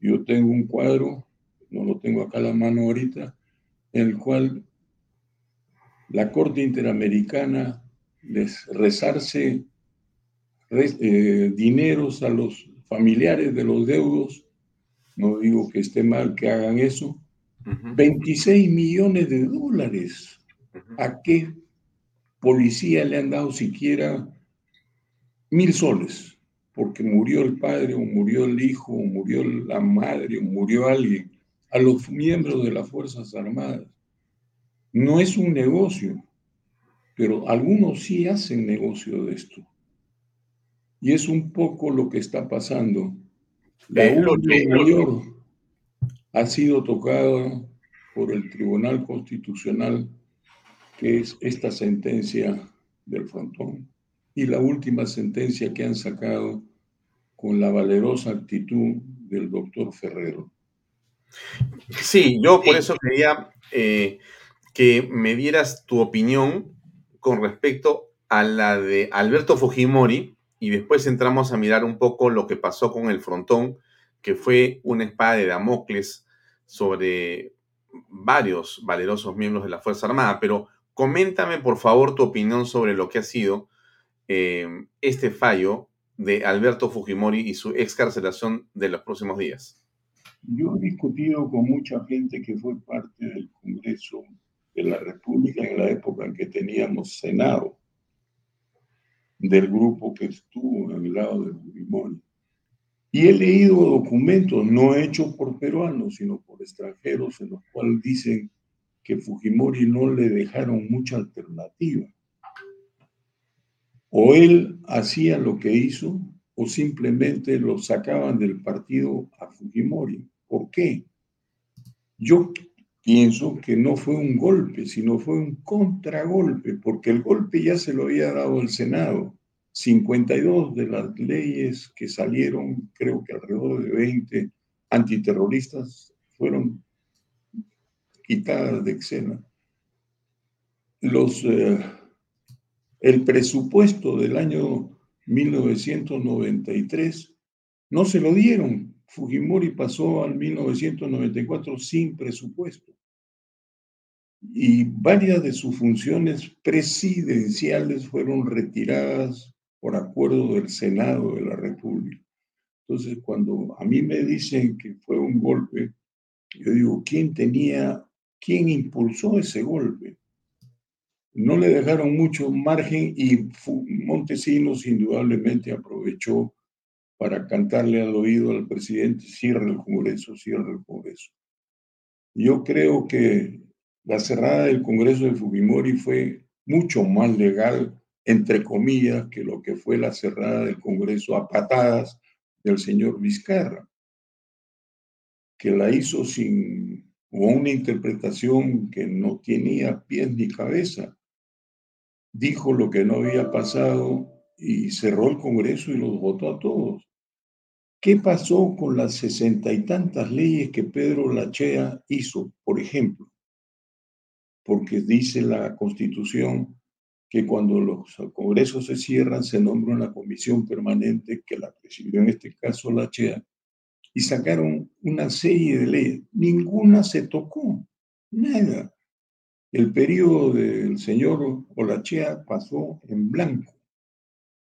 yo tengo un cuadro, no lo tengo acá a la mano ahorita, en el cual la Corte Interamericana les resarce eh, dineros a los familiares de los deudos, no digo que esté mal que hagan eso, 26 millones de dólares. ¿A qué policía le han dado siquiera mil soles? Porque murió el padre o murió el hijo o murió la madre o murió alguien. A los miembros de las Fuerzas Armadas. No es un negocio, pero algunos sí hacen negocio de esto. Y es un poco lo que está pasando. La mayor ha sido tocado por el Tribunal Constitucional, que es esta sentencia del frontón, y la última sentencia que han sacado con la valerosa actitud del doctor Ferrero. Sí, yo por eso quería eh, que me dieras tu opinión con respecto a la de Alberto Fujimori, y después entramos a mirar un poco lo que pasó con el frontón, que fue una espada de Damocles sobre varios valerosos miembros de la Fuerza Armada. Pero coméntame, por favor, tu opinión sobre lo que ha sido eh, este fallo de Alberto Fujimori y su excarcelación de los próximos días. Yo he discutido con mucha gente que fue parte del Congreso de la República en la época en que teníamos Senado del grupo que estuvo el lado de Fujimori. Y he leído documentos no hechos por peruanos, sino por extranjeros, en los cuales dicen que Fujimori no le dejaron mucha alternativa. O él hacía lo que hizo, o simplemente lo sacaban del partido a Fujimori. ¿Por qué? Yo pienso que no fue un golpe, sino fue un contragolpe, porque el golpe ya se lo había dado el Senado. 52 de las leyes que salieron, creo que alrededor de 20 antiterroristas, fueron quitadas de escena. Los, eh, el presupuesto del año 1993 no se lo dieron. Fujimori pasó al 1994 sin presupuesto y varias de sus funciones presidenciales fueron retiradas por acuerdo del Senado de la República. Entonces, cuando a mí me dicen que fue un golpe, yo digo, ¿quién tenía, quién impulsó ese golpe? No le dejaron mucho margen y Montesinos indudablemente aprovechó para cantarle al oído al presidente, cierra el Congreso, cierra el Congreso. Yo creo que la cerrada del Congreso de Fujimori fue mucho más legal, entre comillas, que lo que fue la cerrada del Congreso a patadas del señor Vizcarra, que la hizo sin una interpretación que no tenía pies ni cabeza. Dijo lo que no había pasado y cerró el Congreso y los votó a todos. ¿Qué pasó con las sesenta y tantas leyes que Pedro Lachea hizo, por ejemplo? porque dice la Constitución que cuando los congresos se cierran se nombra una comisión permanente que la presidió en este caso la CHEA y sacaron una serie de leyes. Ninguna se tocó, nada. El periodo del señor Olachea pasó en blanco.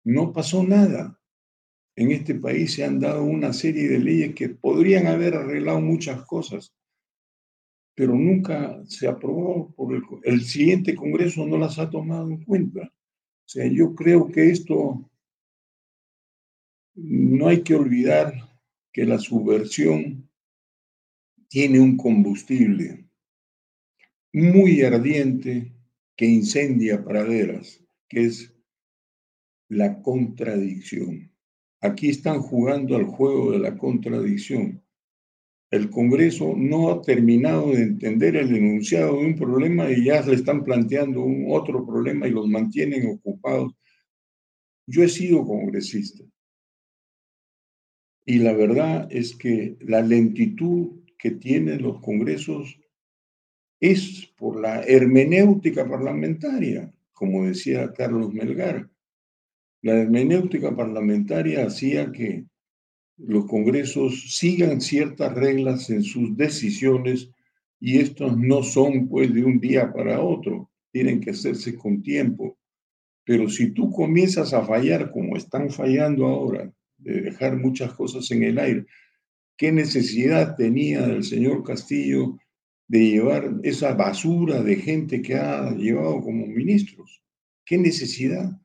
No pasó nada. En este país se han dado una serie de leyes que podrían haber arreglado muchas cosas, pero nunca se aprobó por el, el siguiente Congreso, no las ha tomado en cuenta. O sea, yo creo que esto no hay que olvidar que la subversión tiene un combustible muy ardiente que incendia praderas, que es la contradicción. Aquí están jugando al juego de la contradicción. El Congreso no ha terminado de entender el enunciado de un problema y ya le están planteando un otro problema y los mantienen ocupados. Yo he sido congresista y la verdad es que la lentitud que tienen los congresos es por la hermenéutica parlamentaria, como decía Carlos Melgar. La hermenéutica parlamentaria hacía que los congresos sigan ciertas reglas en sus decisiones y estos no son pues de un día para otro, tienen que hacerse con tiempo. Pero si tú comienzas a fallar como están fallando ahora, de dejar muchas cosas en el aire, ¿qué necesidad tenía el señor Castillo de llevar esa basura de gente que ha llevado como ministros? ¿Qué necesidad?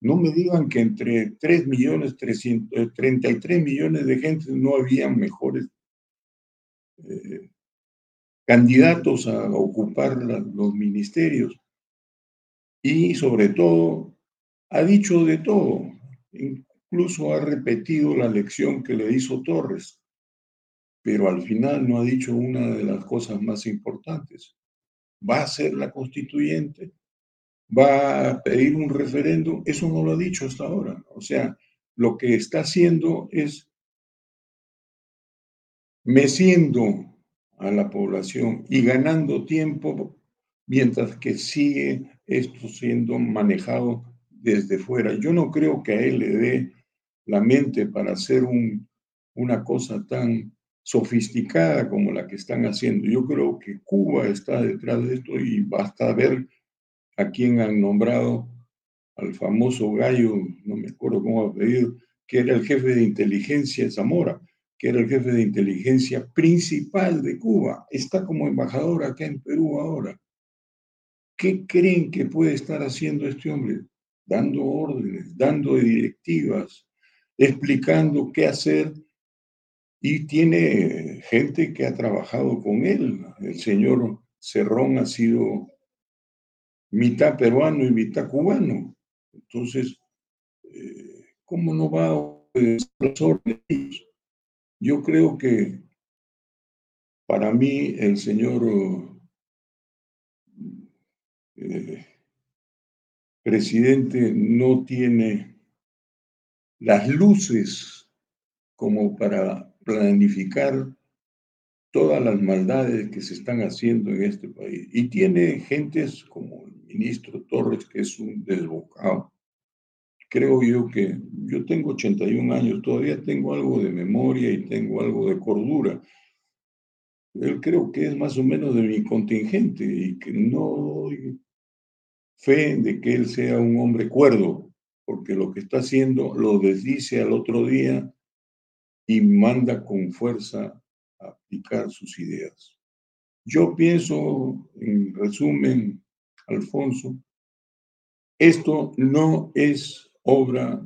No me digan que entre 3 millones, 300, 33 eh, millones de gente no había mejores eh, candidatos a ocupar los ministerios. Y sobre todo, ha dicho de todo, incluso ha repetido la lección que le hizo Torres, pero al final no ha dicho una de las cosas más importantes. ¿Va a ser la constituyente? Va a pedir un referéndum, eso no lo ha dicho hasta ahora. O sea, lo que está haciendo es meciendo a la población y ganando tiempo mientras que sigue esto siendo manejado desde fuera. Yo no creo que a él le dé la mente para hacer un, una cosa tan sofisticada como la que están haciendo. Yo creo que Cuba está detrás de esto y basta ver a quien han nombrado al famoso gallo, no me acuerdo cómo ha pedido, que era el jefe de inteligencia Zamora, que era el jefe de inteligencia principal de Cuba. Está como embajador acá en Perú ahora. ¿Qué creen que puede estar haciendo este hombre? Dando órdenes, dando directivas, explicando qué hacer. Y tiene gente que ha trabajado con él. El señor Cerrón ha sido mitad peruano y mitad cubano. Entonces, eh, ¿cómo no va a obedecer los órdenes? Yo creo que para mí el señor eh, presidente no tiene las luces como para planificar todas las maldades que se están haciendo en este país. Y tiene gentes como ministro Torres, que es un desbocado. Creo yo que yo tengo 81 años, todavía tengo algo de memoria y tengo algo de cordura. Él creo que es más o menos de mi contingente y que no doy fe de que él sea un hombre cuerdo, porque lo que está haciendo lo desdice al otro día y manda con fuerza aplicar sus ideas. Yo pienso, en resumen, Alfonso, esto no es obra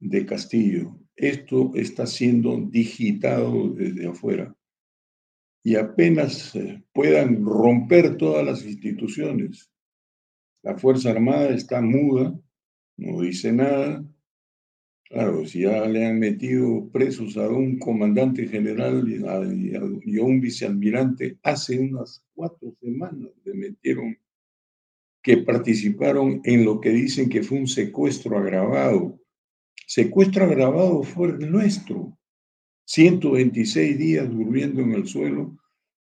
de Castillo, esto está siendo digitado desde afuera. Y apenas eh, puedan romper todas las instituciones, la Fuerza Armada está muda, no dice nada, Claro, si ya le han metido presos a un comandante general y a, un vicealmirante, hace unas cuatro semanas le metieron que participaron en lo que dicen que fue un secuestro agravado. Secuestro agravado fue el nuestro. 126 días durmiendo en el suelo,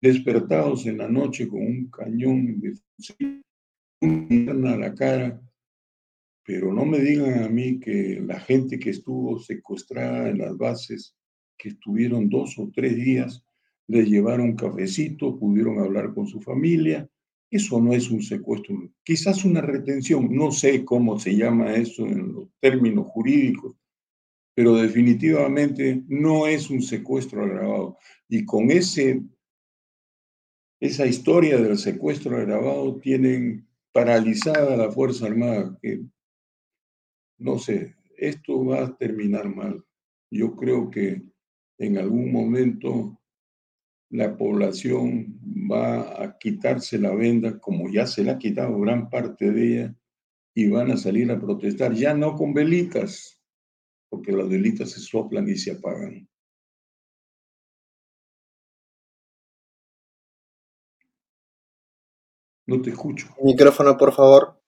despertados en la noche con un cañón de fusil, una a la cara, pero no me digan a mí que la gente que estuvo secuestrada en las bases, que estuvieron dos o tres días, les llevaron cafecito, pudieron hablar con su familia. Eso no es un secuestro, quizás una retención, no sé cómo se llama eso en los términos jurídicos, pero definitivamente no es un secuestro agravado. Y con ese, esa historia del secuestro agravado tienen paralizada la Fuerza Armada, que no sé, esto va a terminar mal. Yo creo que en algún momento la población va a quitarse la venda, como ya se le ha quitado gran parte de ella, y van a salir a protestar, ya no con velitas, porque las velitas se soplan y se apagan. No te escucho. Micrófono, por favor.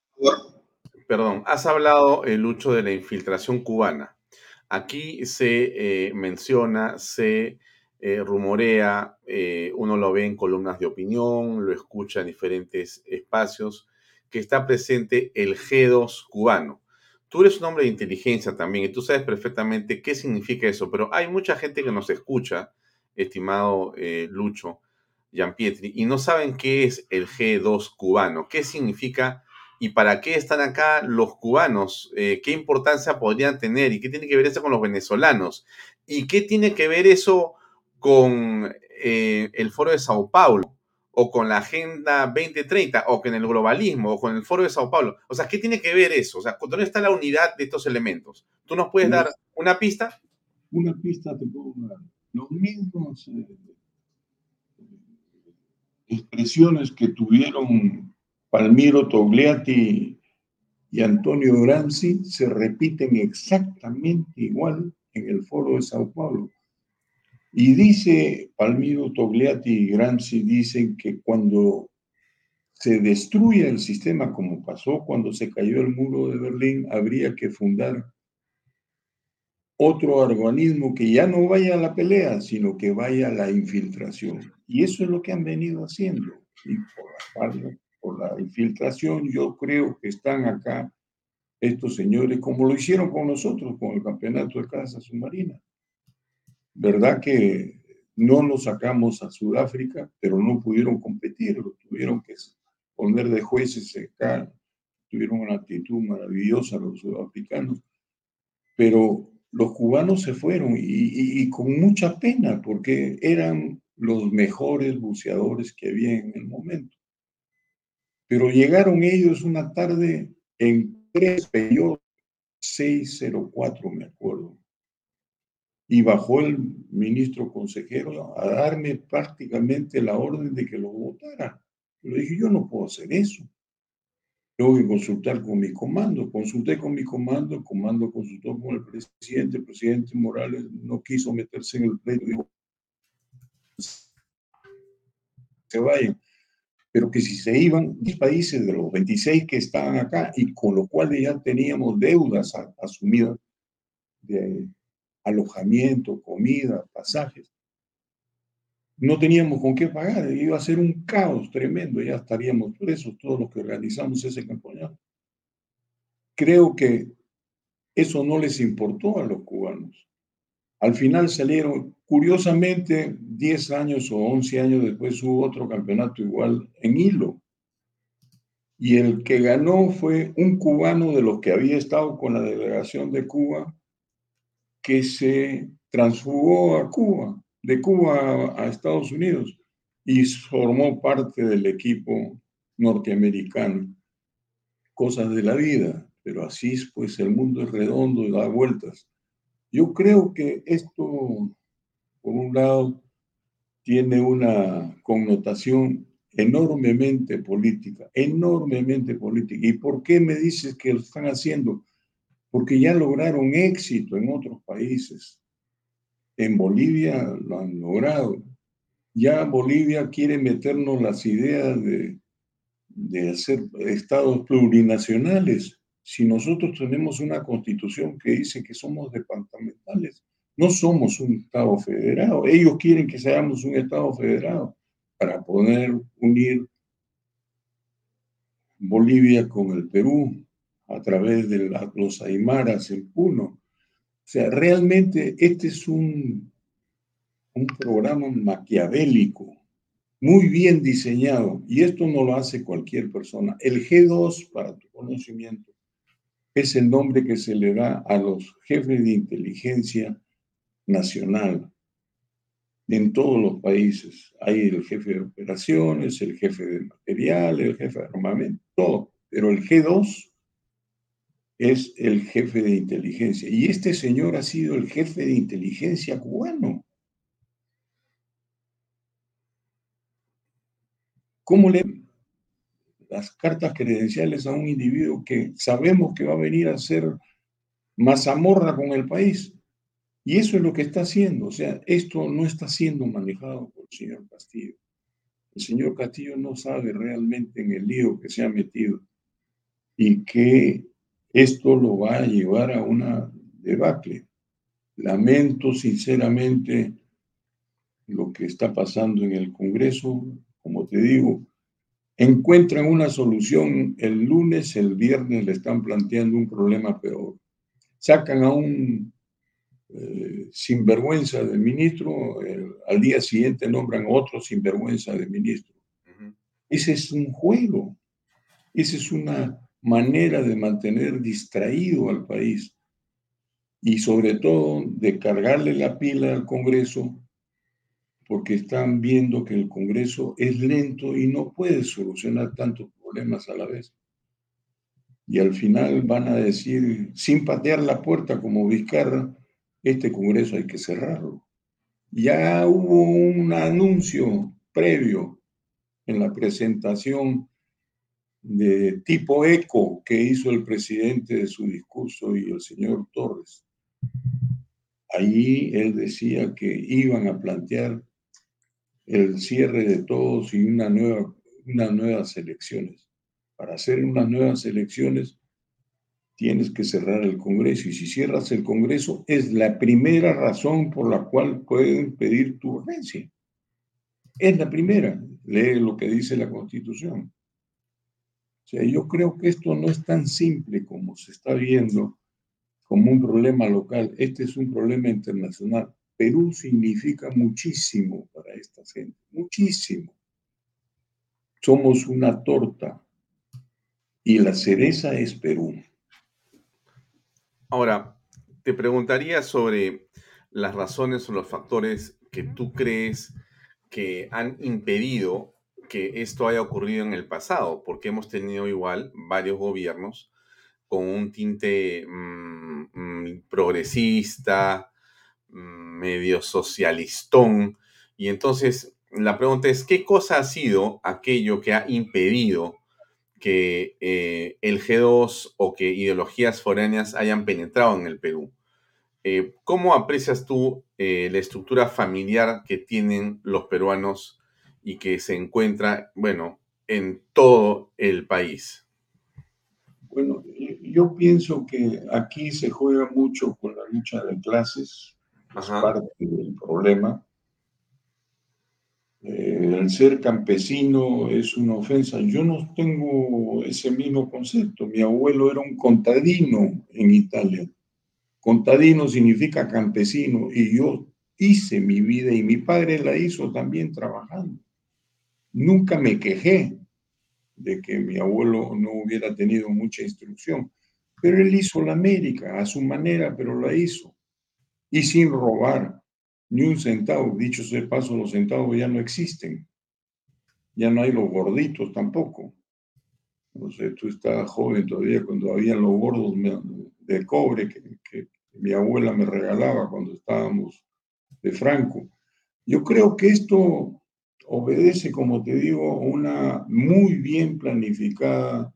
Perdón, has hablado, el Lucho, de la infiltración cubana. Aquí se eh, menciona, se eh, rumorea, eh, uno lo ve en columnas de opinión, lo escucha en diferentes espacios, que está presente el G2 cubano. Tú eres un hombre de inteligencia también y tú sabes perfectamente qué significa eso, pero hay mucha gente que nos escucha, estimado Lucho, Pietri, y no saben qué es el G2 cubano, qué significa y para qué están acá los cubanos, eh, qué importancia podrían tener y qué tiene que ver eso con los venezolanos y qué tiene que ver eso con eh, el Foro de Sao Paulo o con la Agenda 2030 o con el globalismo o con el Foro de Sao Paulo. O sea, ¿qué tiene que ver eso? O sea, ¿dónde está la unidad de estos elementos? ¿Tú nos puedes dar una pista? Una pista te puedo dar. Los mismos eh, expresiones que tuvieron Palmiro Togliatti y Antonio Gramsci se repiten exactamente igual en el foro de Sao Paulo. Y dice Palmiro Togliatti y Gramsci dicen que cuando se destruya el sistema como pasó cuando se cayó el muro de Berlín, habría que fundar otro organismo que ya no vaya a la pelea, sino que vaya a la infiltración. Y eso es lo que han venido haciendo. Y por la, infiltración, yo creo que están acá estos señores, como lo hicieron con nosotros, con el campeonato de casa submarina. ¿Verdad que no lo sacamos a Sudáfrica, pero no pudieron competir, lo tuvieron que poner de jueces acá, tuvieron una actitud maravillosa los sudafricanos, pero los cubanos se fueron y, con mucha pena porque eran los mejores buceadores que había en el momento. Pero llegaron ellos una tarde en 3 yo 604, me acuerdo. Y bajó el ministro consejero a darme prácticamente la orden de que lo votara. Le dije, yo no puedo hacer eso tengo que consultar con mi comando. Consulté con mi comando, el comando consultó con el presidente, el presidente Morales no quiso meterse en el pleito, dijo, se vayan. Pero que si se iban 10 países de los 26 que estaban acá y con lo cual ya teníamos deudas asumidas de alojamiento, comida, pasajes, no teníamos con qué pagar, iba a ser un caos tremendo, ya estaríamos presos todos los que organizamos ese campeonato. Creo que eso no les importó a los cubanos. Al final salieron, curiosamente, 10 años o 11 años después hubo otro campeonato igual en hilo. Y el que ganó fue un cubano de los que había estado con la delegación de Cuba, que se transfugó a Cuba de Cuba a Estados Unidos y formó parte del equipo norteamericano. Cosas de la vida, pero así es, pues el mundo es redondo y da vueltas. Yo creo que esto, por un lado, tiene una connotación enormemente política, enormemente política. ¿Y por qué me dices que lo están haciendo? Porque ya lograron éxito en otros países. En Bolivia lo han logrado. Ya Bolivia quiere meternos las ideas de, de hacer estados plurinacionales. Si nosotros tenemos una constitución que dice que somos departamentales, no somos un Estado federado. Ellos quieren que seamos un Estado federado para poder unir Bolivia con el Perú a través de los Aymaras en Puno. O sea, realmente este es un, un programa maquiavélico, muy bien diseñado, y esto no lo hace cualquier persona. El G2, para tu conocimiento, es el nombre que se le da a los jefes de inteligencia nacional en todos los países. Hay el jefe de operaciones, el jefe de material, el jefe de armamento, todo. Pero el G2 es el jefe de inteligencia. Y este señor ha sido el jefe de inteligencia cubano. ¿Cómo le las cartas credenciales a un individuo que sabemos que va a venir a ser mazamorra con el país? Y eso es lo que está haciendo. O sea, esto no está siendo manejado por el señor Castillo. El señor Castillo no sabe realmente en el lío que se ha metido y que esto lo va a llevar a una debacle. Lamento sinceramente lo que está pasando en el Congreso. Como te digo, encuentran una solución el lunes, el viernes le están planteando un problema peor. Sacan a un eh, sinvergüenza de ministro, al día siguiente nombran otro sinvergüenza de ministro. Ese es un juego, esa es una manera de mantener distraído al país y sobre todo de cargarle la pila al Congreso porque están viendo que el Congreso es lento y no puede solucionar tantos problemas a la vez. Y al final van a decir, sin patear la puerta como Vizcarra, este Congreso hay que cerrarlo. Ya hubo un anuncio previo en la presentación de tipo eco que hizo el presidente de su discurso y el señor Torres. Allí él decía que iban a plantear el cierre de todos y una nueva, unas nuevas elecciones. Para hacer unas nuevas elecciones tienes que cerrar el Congreso y si cierras el Congreso es la primera razón por la cual pueden pedir tu urgencia. Es la primera. Lee lo que dice la Constitución. O sea, yo creo que esto no es tan simple como se está viendo como un problema local. Este es un problema internacional. Perú significa muchísimo para esta gente, muchísimo. Somos una torta y la cereza es Perú. Ahora, te preguntaría sobre las razones o los factores que tú crees que han impedido que esto haya ocurrido en el pasado, porque hemos tenido igual varios gobiernos con un tinte mm, mm, progresista, medio socialistón. Y entonces la pregunta es, ¿qué cosa ha sido aquello que ha impedido que eh, el G2 o que ideologías foráneas hayan penetrado en el Perú? Eh, ¿Cómo aprecias tú eh, la estructura familiar que tienen los peruanos y que se encuentra, bueno, en todo el país? Bueno, yo pienso que aquí se juega mucho con la lucha de clases, es parte del problema. Eh, el ser campesino es una ofensa. Yo no tengo ese mismo concepto. Mi abuelo era un contadino en Italia. Contadino significa campesino y yo hice mi vida y mi padre la hizo también trabajando. Nunca me quejé de que mi abuelo no hubiera tenido mucha instrucción, pero él hizo la América a su manera, pero la hizo y sin robar ni un centavo. Dicho sea paso, los centavos ya no existen. Ya no hay los gorditos tampoco. No sé, tú estás joven todavía cuando había los gordos de cobre que mi abuela me regalaba cuando estábamos de Franco. Yo creo que esto obedece, como te digo, una muy bien planificada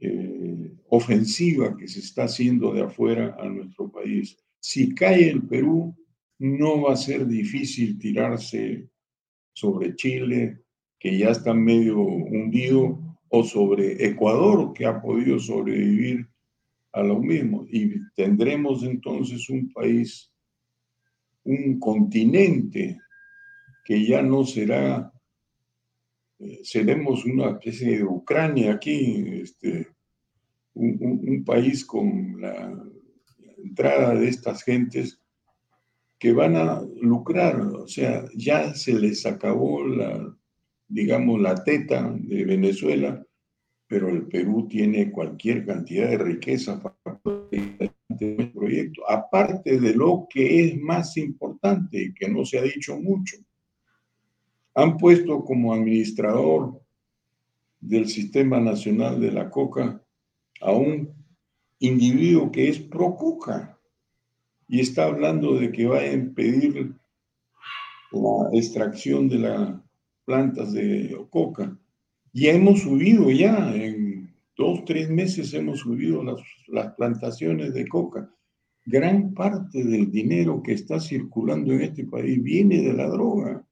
eh, ofensiva que se está haciendo de afuera a nuestro país. Si cae el Perú, no va a ser difícil tirarse sobre Chile, que ya está medio hundido, o sobre Ecuador, que ha podido sobrevivir a lo mismo. Y tendremos entonces un país, un continente, que ya no será, eh, seremos una especie de Ucrania aquí, este, un, país con la, entrada de estas gentes que van a lucrar, o sea, ya se les acabó la, digamos, la teta de Venezuela, pero el Perú tiene cualquier cantidad de riqueza para el proyecto, aparte de lo que es más importante que no se ha dicho mucho. Han puesto como administrador del Sistema Nacional de la Coca a un individuo que es pro Coca y está hablando de que va a impedir la extracción de la plantas de coca. Y hemos subido ya, en dos, tres meses hemos subido las, las plantaciones de coca. Gran parte del dinero que está circulando en este país viene de la droga,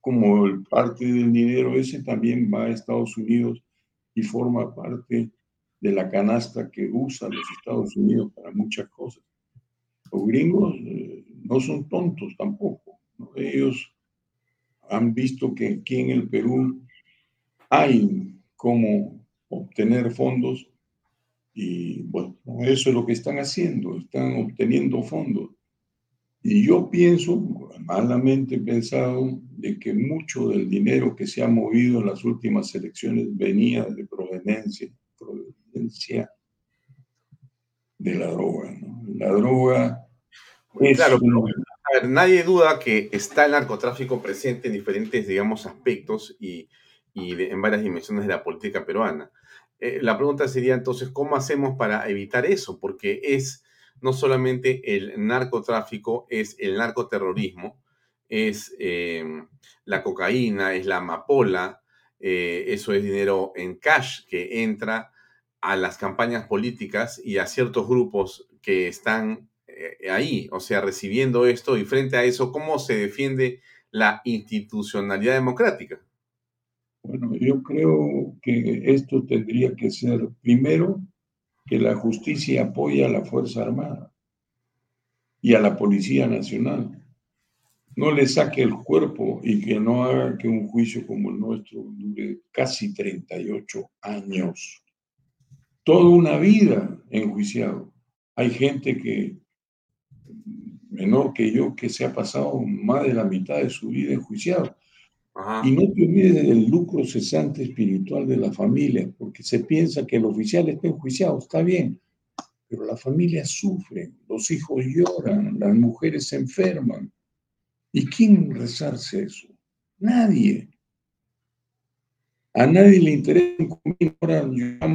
como parte del dinero ese también va a Estados Unidos y forma parte de la canasta que usa los Estados Unidos para muchas cosas. Los gringos eh, no son tontos tampoco. Ellos han visto que aquí en el Perú hay cómo obtener fondos y bueno, eso es lo que están haciendo, están obteniendo fondos. Y yo pienso, malamente pensado, de que mucho del dinero que se ha movido en las últimas elecciones venía de proveniencia, proveniencia de la droga. ¿no? La droga es claro, a ver, nadie duda que está el narcotráfico presente en diferentes, digamos, aspectos y, y en varias dimensiones de la política peruana. Eh, la pregunta sería entonces, ¿cómo hacemos para evitar eso? Porque es no solamente el narcotráfico, es el narcoterrorismo, es eh, la cocaína, es la amapola, eh, eso es dinero en cash que entra a las campañas políticas y a ciertos grupos que están ahí, o sea, recibiendo esto y frente a eso, ¿cómo se defiende la institucionalidad democrática? Bueno, yo creo que esto tendría que ser primero que la justicia apoye a la Fuerza Armada y a la Policía Nacional. No le saque el cuerpo y que no haga que un juicio como el nuestro dure casi 38 años. Toda una vida enjuiciado. Hay gente que, menor que yo, que se ha pasado más de la mitad de su vida enjuiciado. Y no te olvides del lucro cesante espiritual de la familia, porque se piensa que el oficial está enjuiciado, está bien, pero la familia sufre, los hijos lloran, las mujeres se enferman. ¿Y quién rezarse eso? Nadie. A nadie le interesa, ahora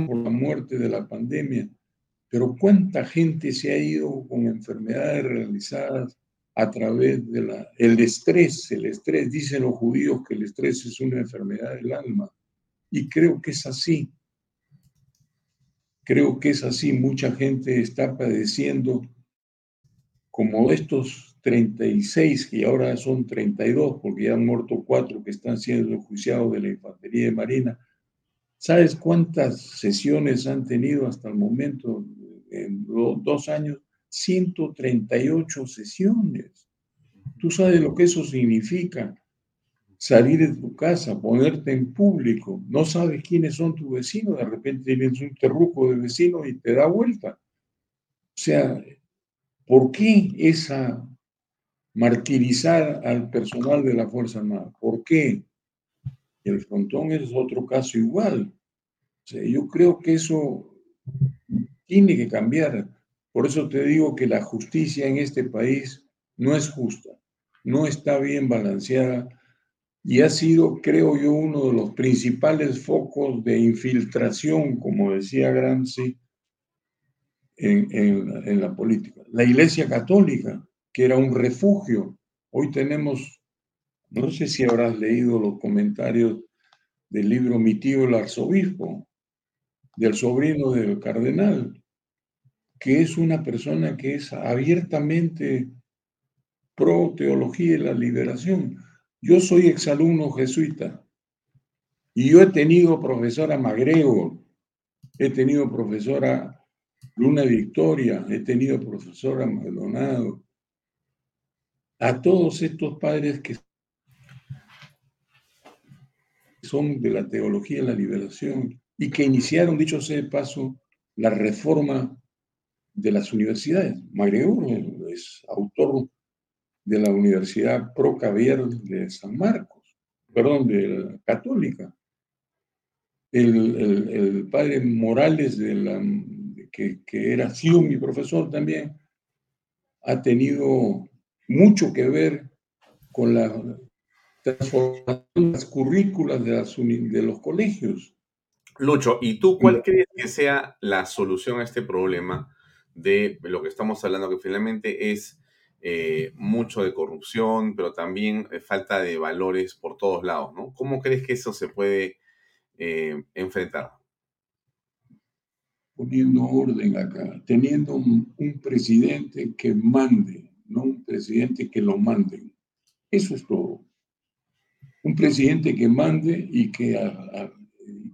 por la muerte de la pandemia, pero ¿cuánta gente se ha ido con enfermedades realizadas a través del el estrés. El estrés, dicen los judíos que el estrés es una enfermedad del alma. Y creo que es así. Creo que es así. Mucha gente está padeciendo como estos 36, que ahora son 32, porque ya han muerto cuatro que están siendo juiciados de la Infantería de Marina. ¿Sabes cuántas sesiones han tenido hasta el momento en dos años? 138 sesiones. Tú sabes lo que eso significa. Salir de tu casa, ponerte en público, no sabes quiénes son tus vecinos, de repente tienes un terruco de vecinos y te da vuelta. O sea, ¿por qué esa martirizar al personal de la Fuerza Armada? ¿Por qué? El frontón es otro caso igual. Yo creo que eso tiene que cambiar. Por eso te digo que la justicia en este país no es justa, no está bien balanceada y ha sido, creo yo, uno de los principales focos de infiltración, como decía Gramsci, en, en, la política. La Iglesia Católica, que era un refugio, hoy tenemos, no sé si habrás leído los comentarios del libro Mi tío el arzobispo, del sobrino del cardenal, que es una persona que es abiertamente pro teología y la liberación. Yo soy exalumno jesuita y yo he tenido profesora Magrego, he tenido profesora Luna Victoria, he tenido profesora Maldonado, a todos estos padres que son de la teología y la liberación y que iniciaron, dicho sea de paso, la reforma de las universidades. Magregor es autor de la Universidad Pro de San Marcos, perdón, de la Católica. El, padre Morales, de la, que, que era sido mi profesor también, ha tenido mucho que ver con la transformación de las currículas de, las, de los colegios. Lucho, ¿y tú cuál crees que sea la solución a este problema? De lo que estamos hablando, que finalmente es eh, mucho de corrupción, pero también eh, falta de valores por todos lados, ¿no? ¿Cómo crees que eso se puede eh, enfrentar? Poniendo orden acá, teniendo un, presidente que mande, no un presidente que lo mande. Eso es todo. Un presidente que mande y que,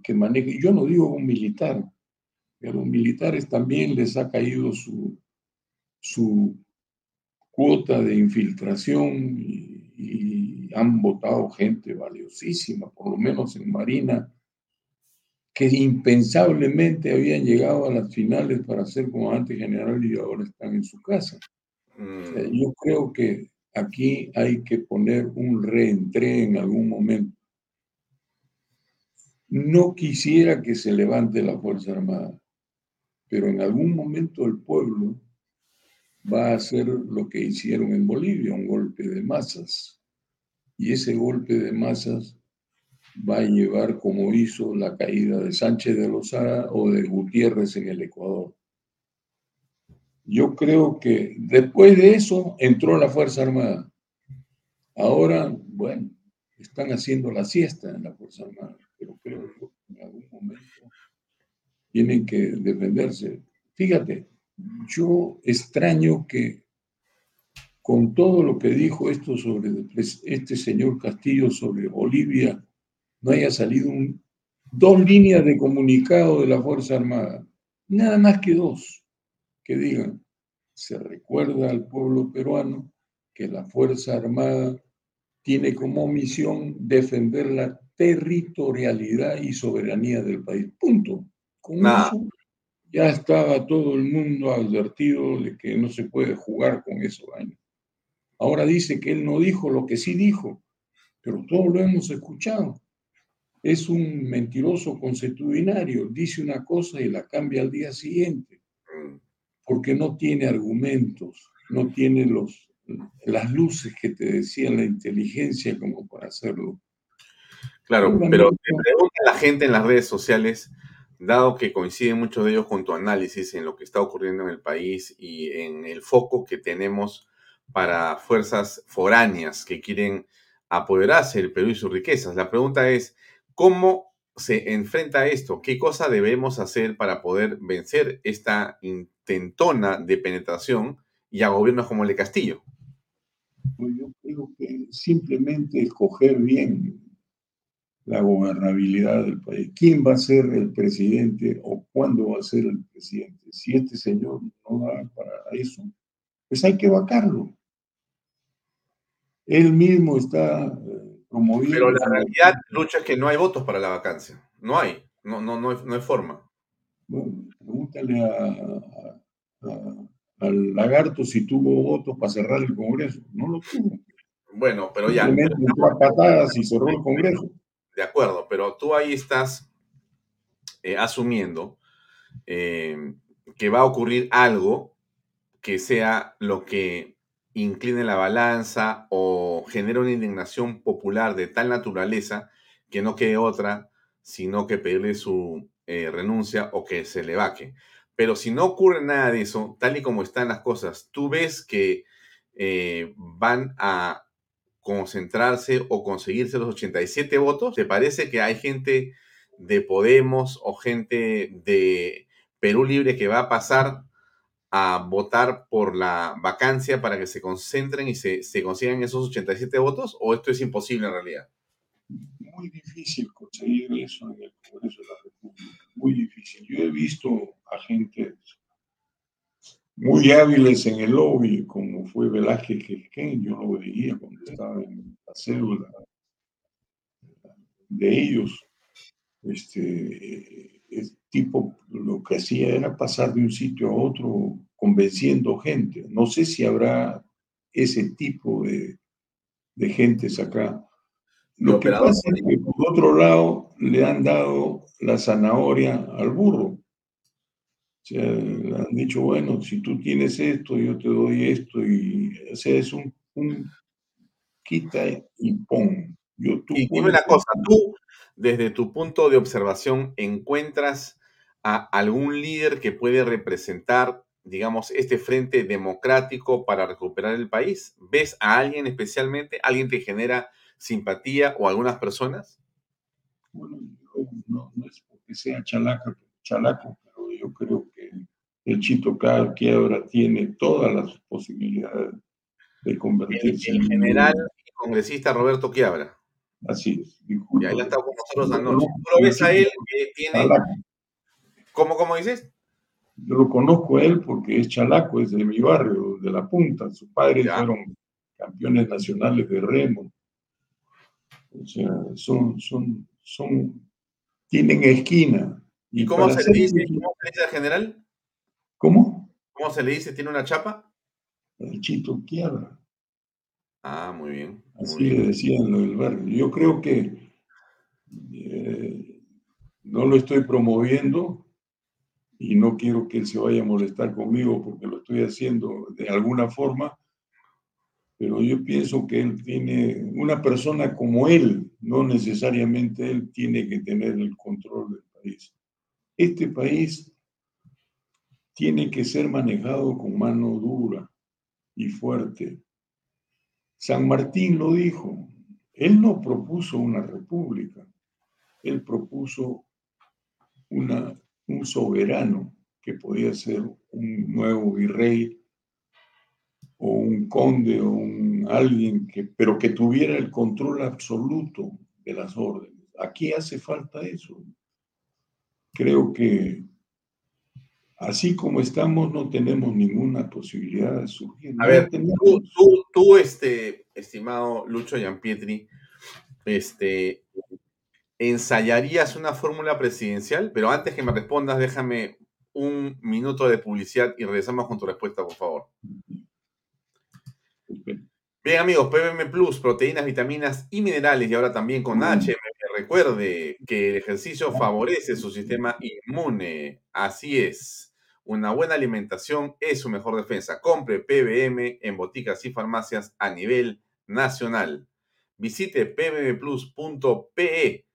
que maneje. Yo no digo un militar, pero los militares también les ha caído su, su cuota de infiltración y, han votado gente valiosísima, por lo menos en Marina, que impensablemente habían llegado a las finales para ser comandante general y ahora están en su casa. Mm. yo creo que aquí hay que poner un reentré en algún momento. No quisiera que se levante la Fuerza Armada, pero en algún momento el pueblo va a hacer lo que hicieron en Bolivia, un golpe de masas. Y ese golpe de masas va a llevar como hizo la caída de Sánchez de Lozada o de Gutiérrez en el Ecuador. Yo creo que después de eso entró la Fuerza Armada. Ahora, bueno, están haciendo la siesta en la Fuerza Armada, pero creo que en algún momento tienen que defenderse. Fíjate, yo extraño que con todo lo que dijo esto sobre este señor Castillo sobre Bolivia, no haya salido dos líneas de comunicado de la Fuerza Armada, nada más que dos, que digan, se recuerda al pueblo peruano que la Fuerza Armada tiene como misión defender la territorialidad y soberanía del país. Punto. Con eso ya estaba todo el mundo advertido de que no se puede jugar con eso. Ahora dice que él no dijo lo que sí dijo, pero todos lo hemos escuchado. Es un mentiroso consuetudinario, dice una cosa y la cambia al día siguiente, porque no tiene argumentos, no tiene los, las luces que te decía la inteligencia como para hacerlo. Claro, pero te pregunta la gente en las redes sociales dado que coinciden muchos de ellos con tu análisis en lo que está ocurriendo en el país y en el foco que tenemos para fuerzas foráneas que quieren apoderarse del Perú y sus riquezas. La pregunta es, ¿cómo se enfrenta esto? ¿Qué cosa debemos hacer para poder vencer esta intentona de penetración y a gobiernos como el de Castillo? Yo creo que simplemente escoger bien la gobernabilidad del país. ¿Quién va a ser el presidente o cuándo va a ser el presidente? Si este señor no da para eso, pues hay que vacarlo. Él mismo está eh, promoviendo. Pero la realidad, lucha, es que no hay votos para la vacancia. No hay. No, no, no, hay, no hay forma. Bueno, pregúntale al lagarto si tuvo votos para cerrar el Congreso. No lo tuvo. Bueno, pero ya. Simplemente entró a patadas y cerró el Congreso de acuerdo, pero tú ahí estás eh, asumiendo eh, que va a ocurrir algo que sea lo que incline la balanza o genere una indignación popular de tal naturaleza que no quede otra sino que pedirle su eh, renuncia o que se le vaque. Pero si no ocurre nada de eso, tal y como están las cosas, tú ves que van a concentrarse o conseguirse los 87 votos? ¿Te parece que hay gente de Podemos o gente de Perú Libre que va a pasar a votar por la vacancia para que se concentren y se, consigan esos 87 votos? ¿O esto es imposible en realidad? Muy difícil conseguir eso en el Congreso de la República. Muy difícil. Yo he visto a gente muy hábiles en el lobby, como fue Velázquez Quisquén, yo lo veía cuando estaba en la cédula de ellos. Este, tipo lo que hacía era pasar de un sitio a otro convenciendo gente. No sé si habrá ese tipo de, de gentes acá. Lo que pasa es que por otro lado le han dado la zanahoria al burro sea, han dicho, bueno, si tú tienes esto, yo te doy esto, y o sea, es un, quita y pon. Yo, y dime una cosa, tú, desde tu punto de observación, ¿encuentras a algún líder que puede representar digamos, este frente democrático para recuperar el país? ¿Ves a alguien especialmente? ¿Alguien te genera simpatía o algunas personas? Bueno, no, no es porque sea chalaca, chalaco, pero yo creo que el Chito Quiebra tiene todas las posibilidades de convertirse el, el general y congresista Roberto Quiabra. Así es. Y ahí ha estado con nosotros anoche. ¿Tú lo ves a él que tiene... ¿Cómo, cómo dices? Yo lo conozco a él porque es chalaco, es de mi barrio, de La Punta. Sus padres fueron campeones nacionales de remo. O sea, son, son, son, tienen esquina. ¿Y, cómo, se le dice, cómo se dice al general? ¿Cómo? ¿Cómo se le dice? ¿Tiene una chapa? El Chito Quiebra. Ah, muy bien. Así le decían lo del barrio. Yo creo que eh, no lo estoy promoviendo y no quiero que él se vaya a molestar conmigo porque lo estoy haciendo de alguna forma, pero yo pienso que él tiene, una persona como él, no necesariamente él tiene que tener el control del país. Este país tiene que ser manejado con mano dura y fuerte San Martín lo dijo, él no propuso una república, él propuso una, un soberano que podía ser un nuevo virrey o un conde o un alguien que, pero que tuviera el control absoluto de las órdenes. Aquí hace falta eso. Creo que así como estamos, no tenemos ninguna posibilidad de surgir. A ver, tú, tú, este, estimado Lucho Gianpietri, este, ¿ensayarías una fórmula presidencial? Pero antes que me respondas, déjame un minuto de publicidad y regresamos con tu respuesta, por favor. Bien, amigos, PBM Plus, proteínas, vitaminas y minerales, y ahora también con HMP. Recuerde que el ejercicio favorece su sistema inmune. Así es. Una buena alimentación es su mejor defensa. Compre PBM en boticas y farmacias a nivel nacional. Visite pbbplus.pe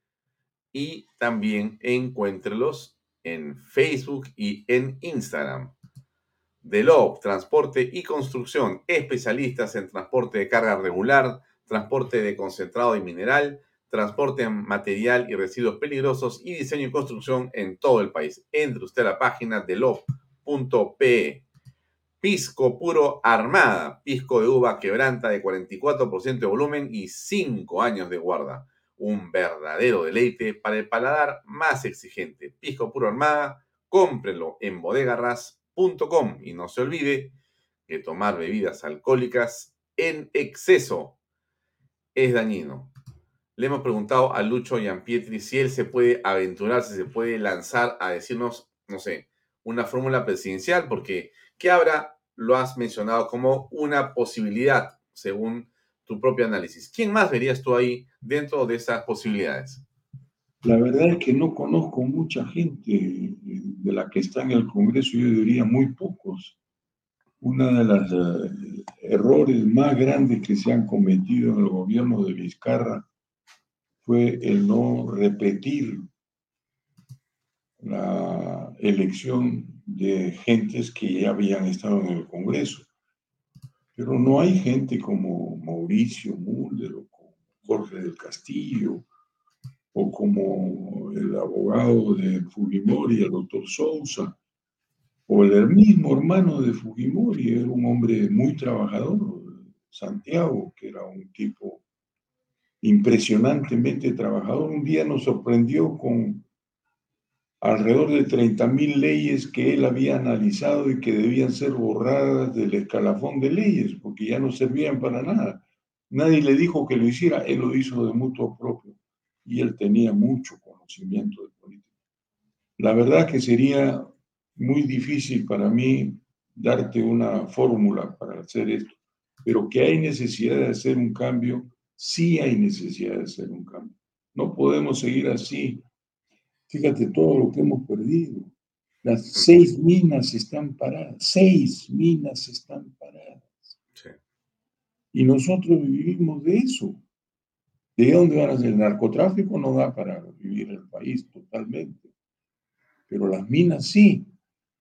y también encuéntrelos en Facebook y en Instagram. Delop, transporte y construcción, especialistas en transporte de carga regular, transporte de concentrado y mineral, transporte material y residuos peligrosos y diseño y construcción en todo el país. Entre usted a la página de lop.pe. Pisco puro armada, pisco de uva quebranta de 44% de volumen y 5 años de guarda. Un verdadero deleite para el paladar más exigente. Pisco puro armada, cómprelo en bodegarras.com y no se olvide que tomar bebidas alcohólicas en exceso es dañino le hemos preguntado a Lucho Pietri si él se puede aventurar, si se puede lanzar a decirnos, no sé, una fórmula presidencial, porque ¿qué habrá? Lo has mencionado como una posibilidad, según tu propio análisis. ¿Quién más verías tú ahí dentro de esas posibilidades? La verdad es que no conozco mucha gente de la que está en el Congreso, yo diría muy pocos. Uno de los eh, errores más grandes que se han cometido en el gobierno de Vizcarra fue el no repetir la elección de gentes que ya habían estado en el Congreso. Pero no hay gente como Mauricio Mulder o como Jorge del Castillo o como el abogado de Fujimori, el doctor Sousa, o el mismo hermano de Fujimori, era un hombre muy trabajador, Santiago, que era un tipo impresionantemente trabajador. Un día nos sorprendió con alrededor de 30.000 leyes que él había analizado y que debían ser borradas del escalafón de leyes, porque ya no servían para nada. Nadie le dijo que lo hiciera, él lo hizo de mutuo propio y él tenía mucho conocimiento de política. La verdad que sería muy difícil para mí darte una fórmula para hacer esto, pero que hay necesidad de hacer un cambio sí hay necesidad de hacer un cambio. No podemos seguir así. Fíjate todo lo que hemos perdido. Las seis minas están paradas, seis minas están paradas. Y nosotros vivimos de eso. ¿De dónde van a ser? El narcotráfico no da para vivir el país totalmente. Pero las minas sí.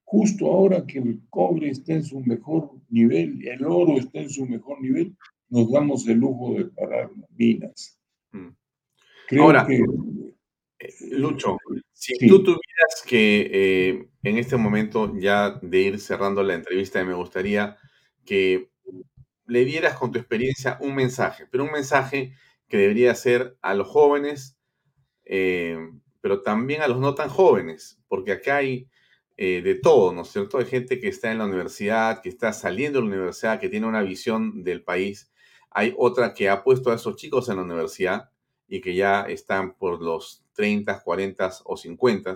justo ahora que el cobre está en su mejor nivel, el oro está en su mejor nivel, nos damos el lujo de parar minas. Mm. ahora, que, eh, Lucho, si tú tuvieras que eh, en este momento ya de ir cerrando la entrevista, me gustaría que le dieras con tu experiencia un mensaje, pero un mensaje que debería ser a los jóvenes, eh, pero también a los no tan jóvenes, porque acá hay eh, de todo, ¿no es cierto? Hay gente que está en la universidad, que está saliendo de la universidad, que tiene una visión del país. Hay otra que ha puesto a esos chicos en la universidad y que ya están por los 30, 40 o 50.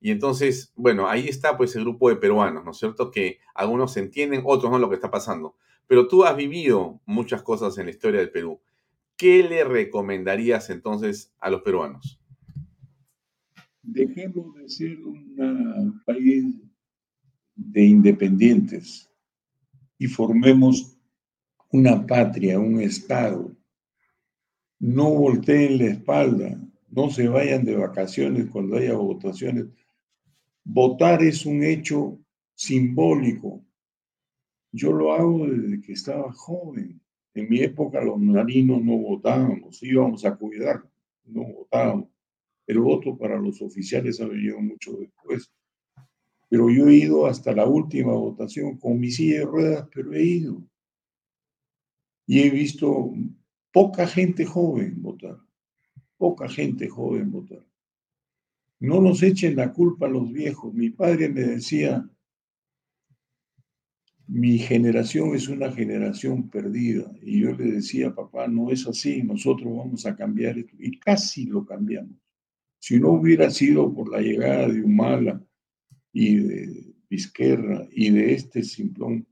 Y entonces, bueno, ahí está pues el grupo de peruanos, ¿no es cierto? Que algunos entienden, otros no lo que está pasando. Pero tú has vivido muchas cosas en la historia del Perú. ¿Qué le recomendarías entonces a los peruanos? Dejemos de ser un país de independientes y formemos una patria, un Estado. No volteen la espalda, no se vayan de vacaciones cuando haya votaciones. Votar es un hecho simbólico, yo lo hago desde que estaba joven. En mi época los marinos no votábamos, íbamos a cuidar, no votábamos. El voto para los oficiales ha venido mucho después. Pero yo he ido hasta la última votación con mi silla de ruedas, pero he ido. Y he visto poca gente joven votar, poca gente joven votar. No nos echen la culpa a los viejos. Mi padre me decía, mi generación es una generación perdida. Y yo le decía, papá, no es así, nosotros vamos a cambiar esto. Y casi lo cambiamos. Si no hubiera sido por la llegada de Humala y de Vizquerra y de este Simplón,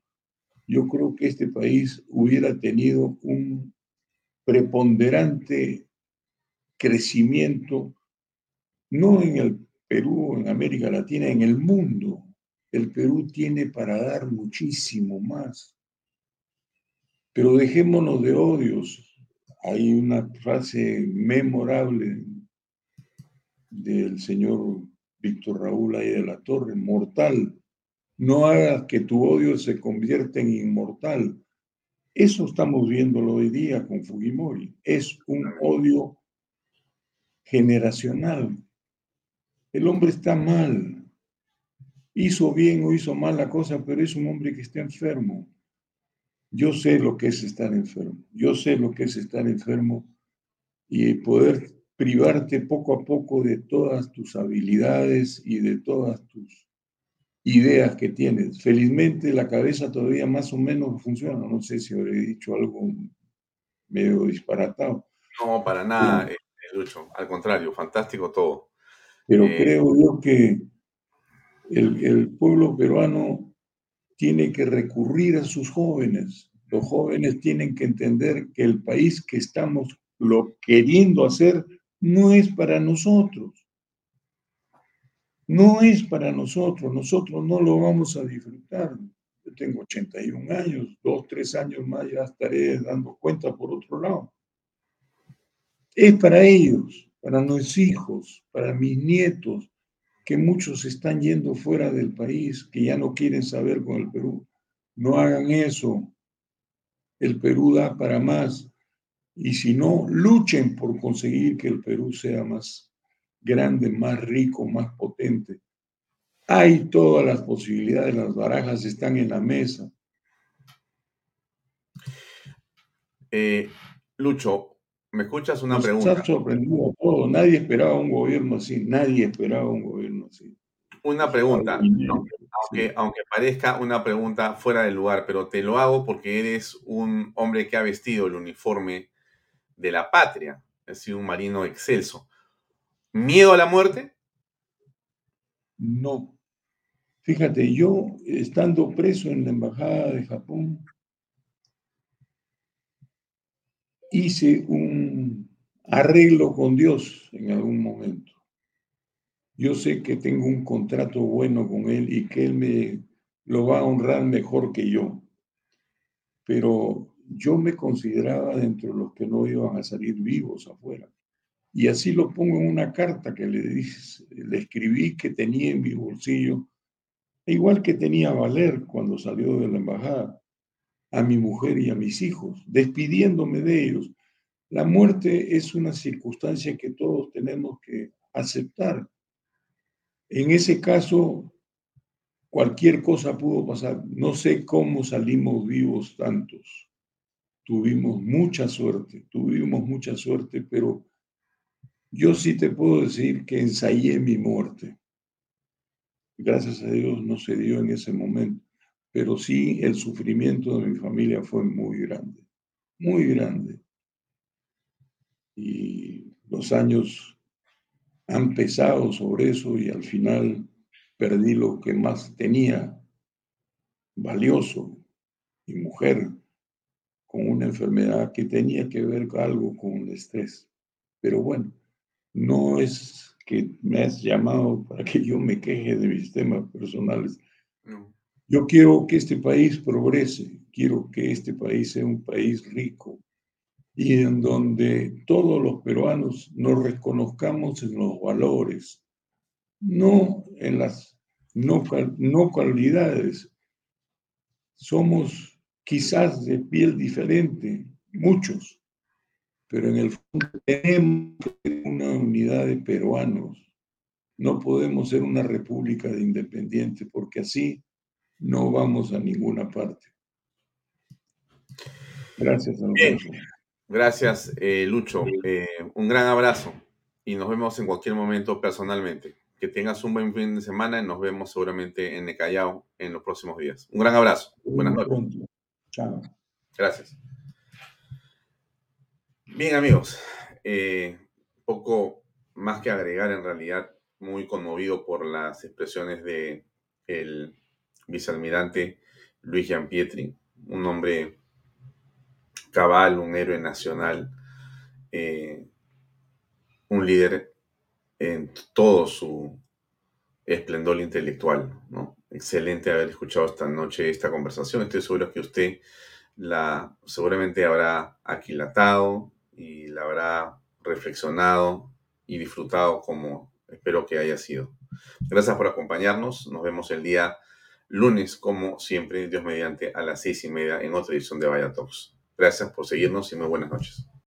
yo creo que este país hubiera tenido un preponderante crecimiento, no en el Perú, en América Latina, en el mundo el Perú tiene para dar muchísimo más. Pero dejémonos de odios. Hay una frase memorable del señor Víctor Raúl ahí de la Torre, mortal. No hagas que tu odio se convierta en inmortal. Eso estamos viendo hoy día con Fujimori. Es un odio generacional. El hombre está mal, hizo bien o hizo mal la cosa, pero es un hombre que está enfermo. Yo sé lo que es estar enfermo, yo sé lo que es estar enfermo y poder privarte poco a poco de todas tus habilidades y de todas tus ideas que tienes. Felizmente la cabeza todavía más o menos funciona, no sé si habré dicho algo medio disparatado. No, para nada, eh, Lucho, al contrario, fantástico todo. Pero eh, creo yo que el, pueblo peruano tiene que recurrir a sus jóvenes. Los jóvenes tienen que entender que el país que estamos lo queriendo hacer no es para nosotros. No es para nosotros. Nosotros no lo vamos a disfrutar. Yo tengo 81 años, dos, tres años más ya estaré dando cuenta por otro lado. Es para ellos, para nuestros hijos, para mis nietos, que muchos están yendo fuera del país, que ya no quieren saber con el Perú. No hagan eso. El Perú da para más. Y si no, luchen por conseguir que el Perú sea más grande, más rico, más potente. Hay todas las posibilidades, las barajas están en la mesa. Eh, Lucho, ¿Me escuchas una pregunta? Está sorprendido todo. Nadie esperaba un gobierno así. Nadie esperaba un gobierno así. Una pregunta, aunque, aunque parezca una pregunta fuera del lugar, pero te lo hago porque eres un hombre que ha vestido el uniforme de la patria, es decir, un marino excelso. ¿Miedo a la muerte? No. Fíjate, yo estando preso en la Embajada de Japón, hice un arreglo con Dios en algún momento. Yo sé que tengo un contrato bueno con Él y que Él me lo va a honrar mejor que yo. Pero yo me consideraba dentro de los que no iban a salir vivos afuera. Y así lo pongo en una carta que le, escribí que tenía en mi bolsillo igual que tenía Valer cuando salió de la embajada, a mi mujer y a mis hijos, despidiéndome de ellos. La muerte es una circunstancia que todos tenemos que aceptar. En ese caso, cualquier cosa pudo pasar. No sé cómo salimos vivos tantos. Tuvimos mucha suerte, tuvimos mucha suerte, pero yo sí te puedo decir que ensayé mi muerte. Gracias a Dios no se dio en ese momento, pero sí el sufrimiento de mi familia fue muy grande, muy grande. Y los años han pesado sobre eso y al final perdí lo que más tenía valioso, mi mujer, con una enfermedad que tenía que ver algo con el estrés. Pero bueno, no es que me has llamado para que yo me queje de mis temas personales. Yo quiero que este país progrese, quiero que este país sea un país rico y en donde todos los peruanos nos reconozcamos en los valores, no en las no, no cualidades. Somos quizás de piel diferente, muchos, pero en el fondo tenemos una unidad de peruanos. No podemos ser una república de independiente porque así no vamos a ninguna parte. Gracias. Gracias, eh, Lucho. Eh, un gran abrazo y nos vemos en cualquier momento personalmente. Que tengas un buen fin de semana y nos vemos seguramente en el Callao en los próximos días. Un gran abrazo. Buenas noches. Chao. Gracias. Bien, amigos, eh, poco más que agregar en realidad, muy conmovido por las expresiones de el vicealmirante Luis Gianpietri, un hombre cabal, un héroe nacional, eh, un líder en todo su esplendor intelectual. ¿no? Excelente haber escuchado esta noche esta conversación. Estoy seguro que usted la seguramente habrá aquilatado, y la habrá reflexionado y disfrutado como espero que haya sido. Gracias por acompañarnos. Nos vemos el día lunes, como siempre, Dios mediante, a las seis y media en otra edición de Vaya Talks. Gracias por seguirnos y muy buenas noches.